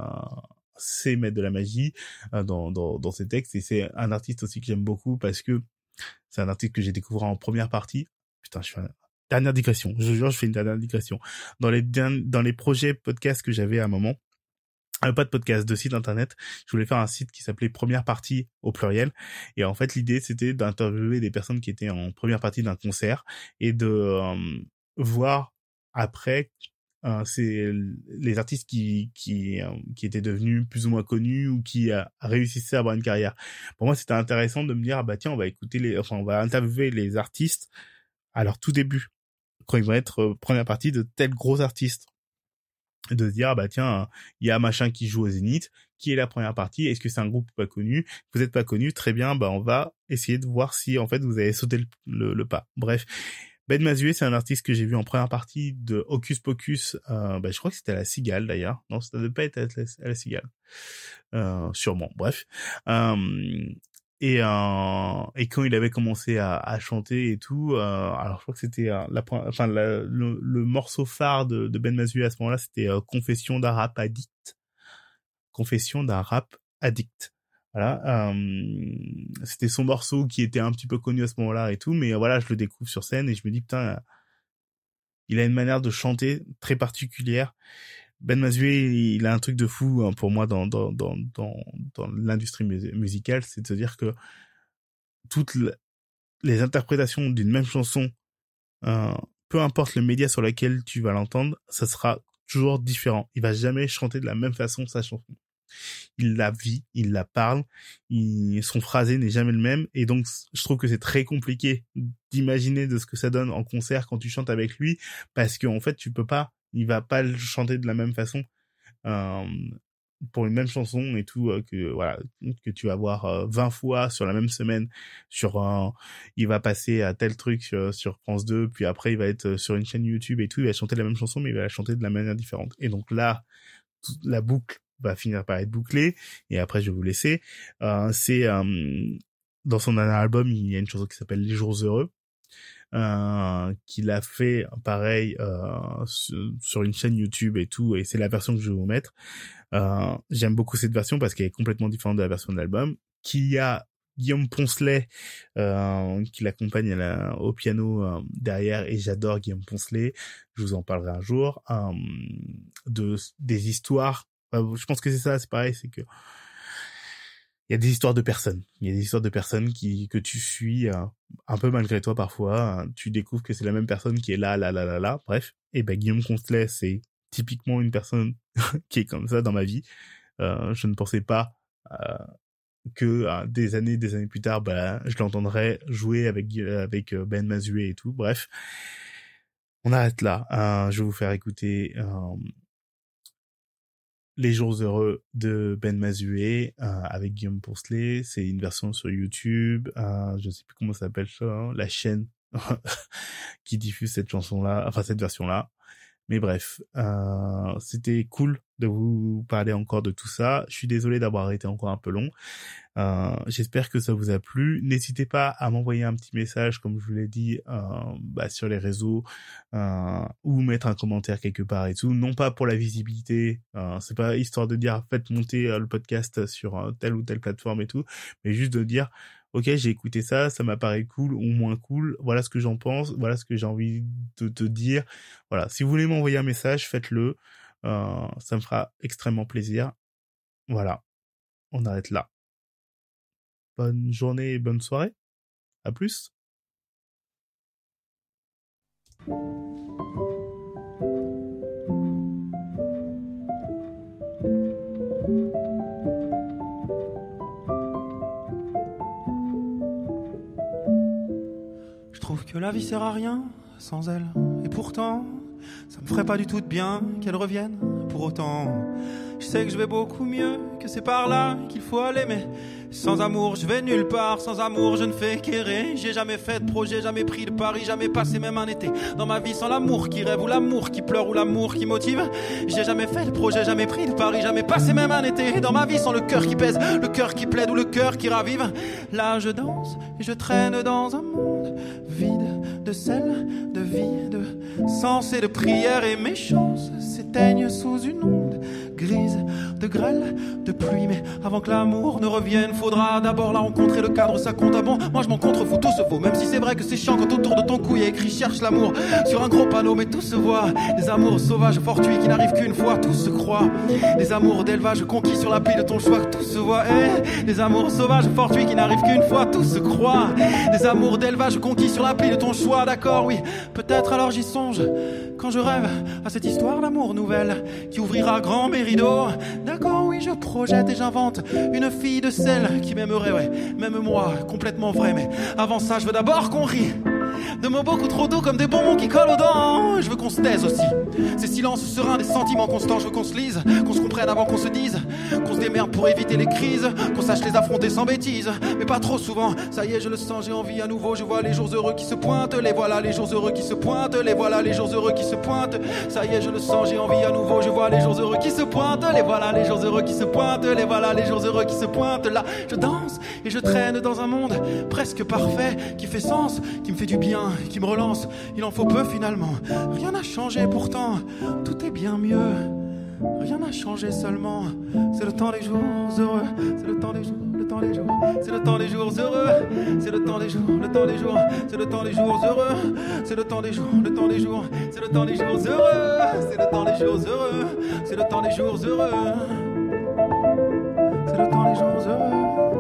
sait mettre de la magie dans, dans, dans ses textes et c'est un artiste aussi que j'aime beaucoup parce que c'est un article que j'ai découvert en première partie. Putain, je fais une dernière digression. Je jure, je fais une dernière digression. Dans les dans les projets podcasts que j'avais à un moment, euh, pas de podcast, de site internet. Je voulais faire un site qui s'appelait Première Partie au pluriel. Et en fait, l'idée, c'était d'interviewer des personnes qui étaient en première partie d'un concert et de euh, voir après euh, c'est les artistes qui qui euh, qui étaient devenus plus ou moins connus ou qui euh, réussissaient à avoir une carrière. Pour moi, c'était intéressant de me dire ah bah tiens, on va écouter les enfin on va interviewer les artistes à leur tout début quand ils vont être première partie de tel gros artiste. De se dire ah bah tiens il y a machin qui joue au Zénith qui est la première partie est-ce que c'est un groupe pas connu? Vous êtes pas connu très bien bah on va essayer de voir si en fait vous avez sauté le, le pas. Bref ben Mazué, c'est un artiste que j'ai vu en première partie de Hocus Pocus. Euh, bah, je crois que c'était à la Cigale d'ailleurs. Non, ça ne devait pas être à la, Cigale. Euh, sûrement. Bref. Euh, et, euh, et quand il avait commencé à, à chanter et tout, euh, alors je crois que c'était euh, la, enfin le, morceau phare de, de Ben Mazué à ce moment-là, c'était Confession d'un rap addict. Confession d'un rap addict. Voilà, euh, c'était son morceau qui était un petit peu connu à ce moment-là et tout, mais voilà, je le découvre sur scène et je me dis putain, il a une manière de chanter très particulière. Ben Mazué, il a un truc de fou hein, pour moi dans dans dans dans, l'industrie musicale, c'est de dire que toutes les interprétations d'une même chanson, euh, peu importe le média sur lequel tu vas l'entendre, ça sera toujours différent. Il va jamais chanter de la même façon sa chanson il la vit, il la parle, il, son phrasé n'est jamais le même, et donc je trouve que c'est très compliqué d'imaginer de ce que ça donne en concert quand tu chantes avec lui, parce qu'en fait tu peux pas, il va pas le chanter de la même façon. Pour une même chanson et tout que voilà que tu vas voir euh, 20 fois sur la même semaine sur un il va passer à tel truc sur France 2 puis après il va être sur une chaîne YouTube et tout il va chanter la même chanson mais il va la chanter de la manière différente et donc là la boucle va finir par être bouclé. Et après je vais vous laisser. Euh, c'est euh, dans son dernier album, il y a une chanson qui s'appelle Les jours heureux. Euh, qu'il a fait pareil euh, sur une chaîne YouTube et tout. Et c'est la version que je vais vous mettre. Euh, j'aime beaucoup cette version parce qu'elle est complètement différente de la version de l'album. Qui a Guillaume Poncelet euh, qui l'accompagne au piano euh, derrière. Et j'adore Guillaume Poncelet. Je vous en parlerai un jour. De des histoires je pense que c'est ça, c'est pareil, c'est que il y a des histoires de personnes. Il y a des histoires de personnes qui que tu suis euh, un peu malgré toi parfois. tu découvres que c'est la même personne qui est là, là, là, là, là. Bref. Et ben Guillaume Contelet, c'est typiquement une personne [LAUGHS] qui est comme ça dans ma vie. Euh, je ne pensais pas euh, que des années, des années plus tard, bah, je l'entendrais jouer avec avec Ben Mazué et tout. Bref, on arrête là. je vais vous faire écouter les jours heureux de Ben Mazué euh, avec Guillaume Poncelet. C'est une version sur YouTube. Euh, je sais plus comment ça s'appelle ça, hein, la chaîne [LAUGHS] qui diffuse cette chanson-là, enfin cette version-là. Mais bref, euh, c'était cool de vous parler encore de tout ça. Je suis désolé d'avoir été encore un peu long. Euh, J'espère que ça vous a plu. N'hésitez pas à m'envoyer un petit message, comme je vous l'ai dit, euh, bah, sur les réseaux ou mettre un commentaire quelque part et tout. Non pas pour la visibilité, c'est pas histoire de dire faites monter le podcast sur telle ou telle plateforme et tout, mais juste de dire ok, j'ai écouté ça, ça m'apparaît cool ou moins cool, voilà ce que j'en pense, voilà ce que j'ai envie de te dire. Voilà, si vous voulez m'envoyer un message, faites-le, euh, ça me fera extrêmement plaisir. Voilà, on arrête là. Bonne journée et bonne soirée. À plus. Que la vie sert à rien sans elle. Et pourtant, ça me ferait pas du tout de bien qu'elle revienne. Pour autant, je sais que je vais beaucoup mieux, que c'est par là qu'il faut aller, mais sans amour, je vais nulle part. Sans amour, je ne fais qu'errer. J'ai jamais fait de projet, jamais pris de pari, jamais passé même un été dans ma vie sans l'amour qui rêve ou l'amour qui pleure ou l'amour qui motive. J'ai jamais fait de projet, jamais pris de pari, jamais passé même un été dans ma vie sans le cœur qui pèse, le cœur qui plaide ou le cœur qui ravive. Là, je danse et je traîne dans un monde vide de sel, de vie, de sens et de prière et mes chances s'éteignent sous une onde grise de grêle, de pluie. Mais avant que l'amour ne revienne, faudra d'abord la rencontrer. Le cadre, ça compte à bon. Moi, je m'en contrefous, tout se vaut. Même si c'est vrai que c'est chiant quand autour de ton cou y a écrit cherche l'amour sur un gros panneau, mais tout se voit. Des amours sauvages, fortuits qui n'arrivent qu'une fois, tout se croit. Des amours d'élevage conquis sur la pile de ton choix, tout se voit. Eh, des amours sauvages, fortuits qui n'arrivent qu'une fois, tout se croit. Des amours d'élevage conquis sur la pile de ton choix, d'accord, oui. Peut-être alors j'y songe quand je rêve à cette histoire d'amour nouvelle qui ouvrira grand mes rideaux. D'accord, oui, je projette et j'invente une fille de celle qui m'aimerait, ouais, même moi, complètement vrai. Mais avant ça, je veux d'abord qu'on rie. De mots beaucoup trop doux comme des bonbons qui collent aux dents. Je veux qu'on se taise aussi. Ces silences sereins, des sentiments constants. Je veux qu'on se lise, qu'on se comprenne avant qu'on se dise. Qu'on se démerde pour éviter les crises. Qu'on sache les affronter sans bêtises. Mais pas trop souvent. Ça y est, je le sens, j'ai envie à nouveau. Je vois les jours heureux qui se pointent. Les voilà, les jours heureux qui se pointent. Les voilà, les jours heureux qui se pointent. Ça y est, je le sens, j'ai envie à nouveau. Je vois les jours heureux qui se pointent. Les voilà, les jours heureux qui se pointent. Les voilà, les jours heureux qui se pointent. Là, je danse et je traîne dans un monde presque parfait qui fait sens, qui me fait du bien, qui me relance. Il en faut peu finalement. Rien n'a changé pourtant. Tout est bien mieux. Rien n'a changé seulement. C'est le temps des jours heureux. C'est le temps des jours, le temps des jours. C'est le temps des jours heureux. C'est le temps des jours, le temps des jours. C'est le temps des jours heureux. C'est le temps des jours, le temps des jours. C'est le temps des jours heureux. C'est le temps des jours heureux. C'est le temps des jours heureux. C'est le temps des jours heureux.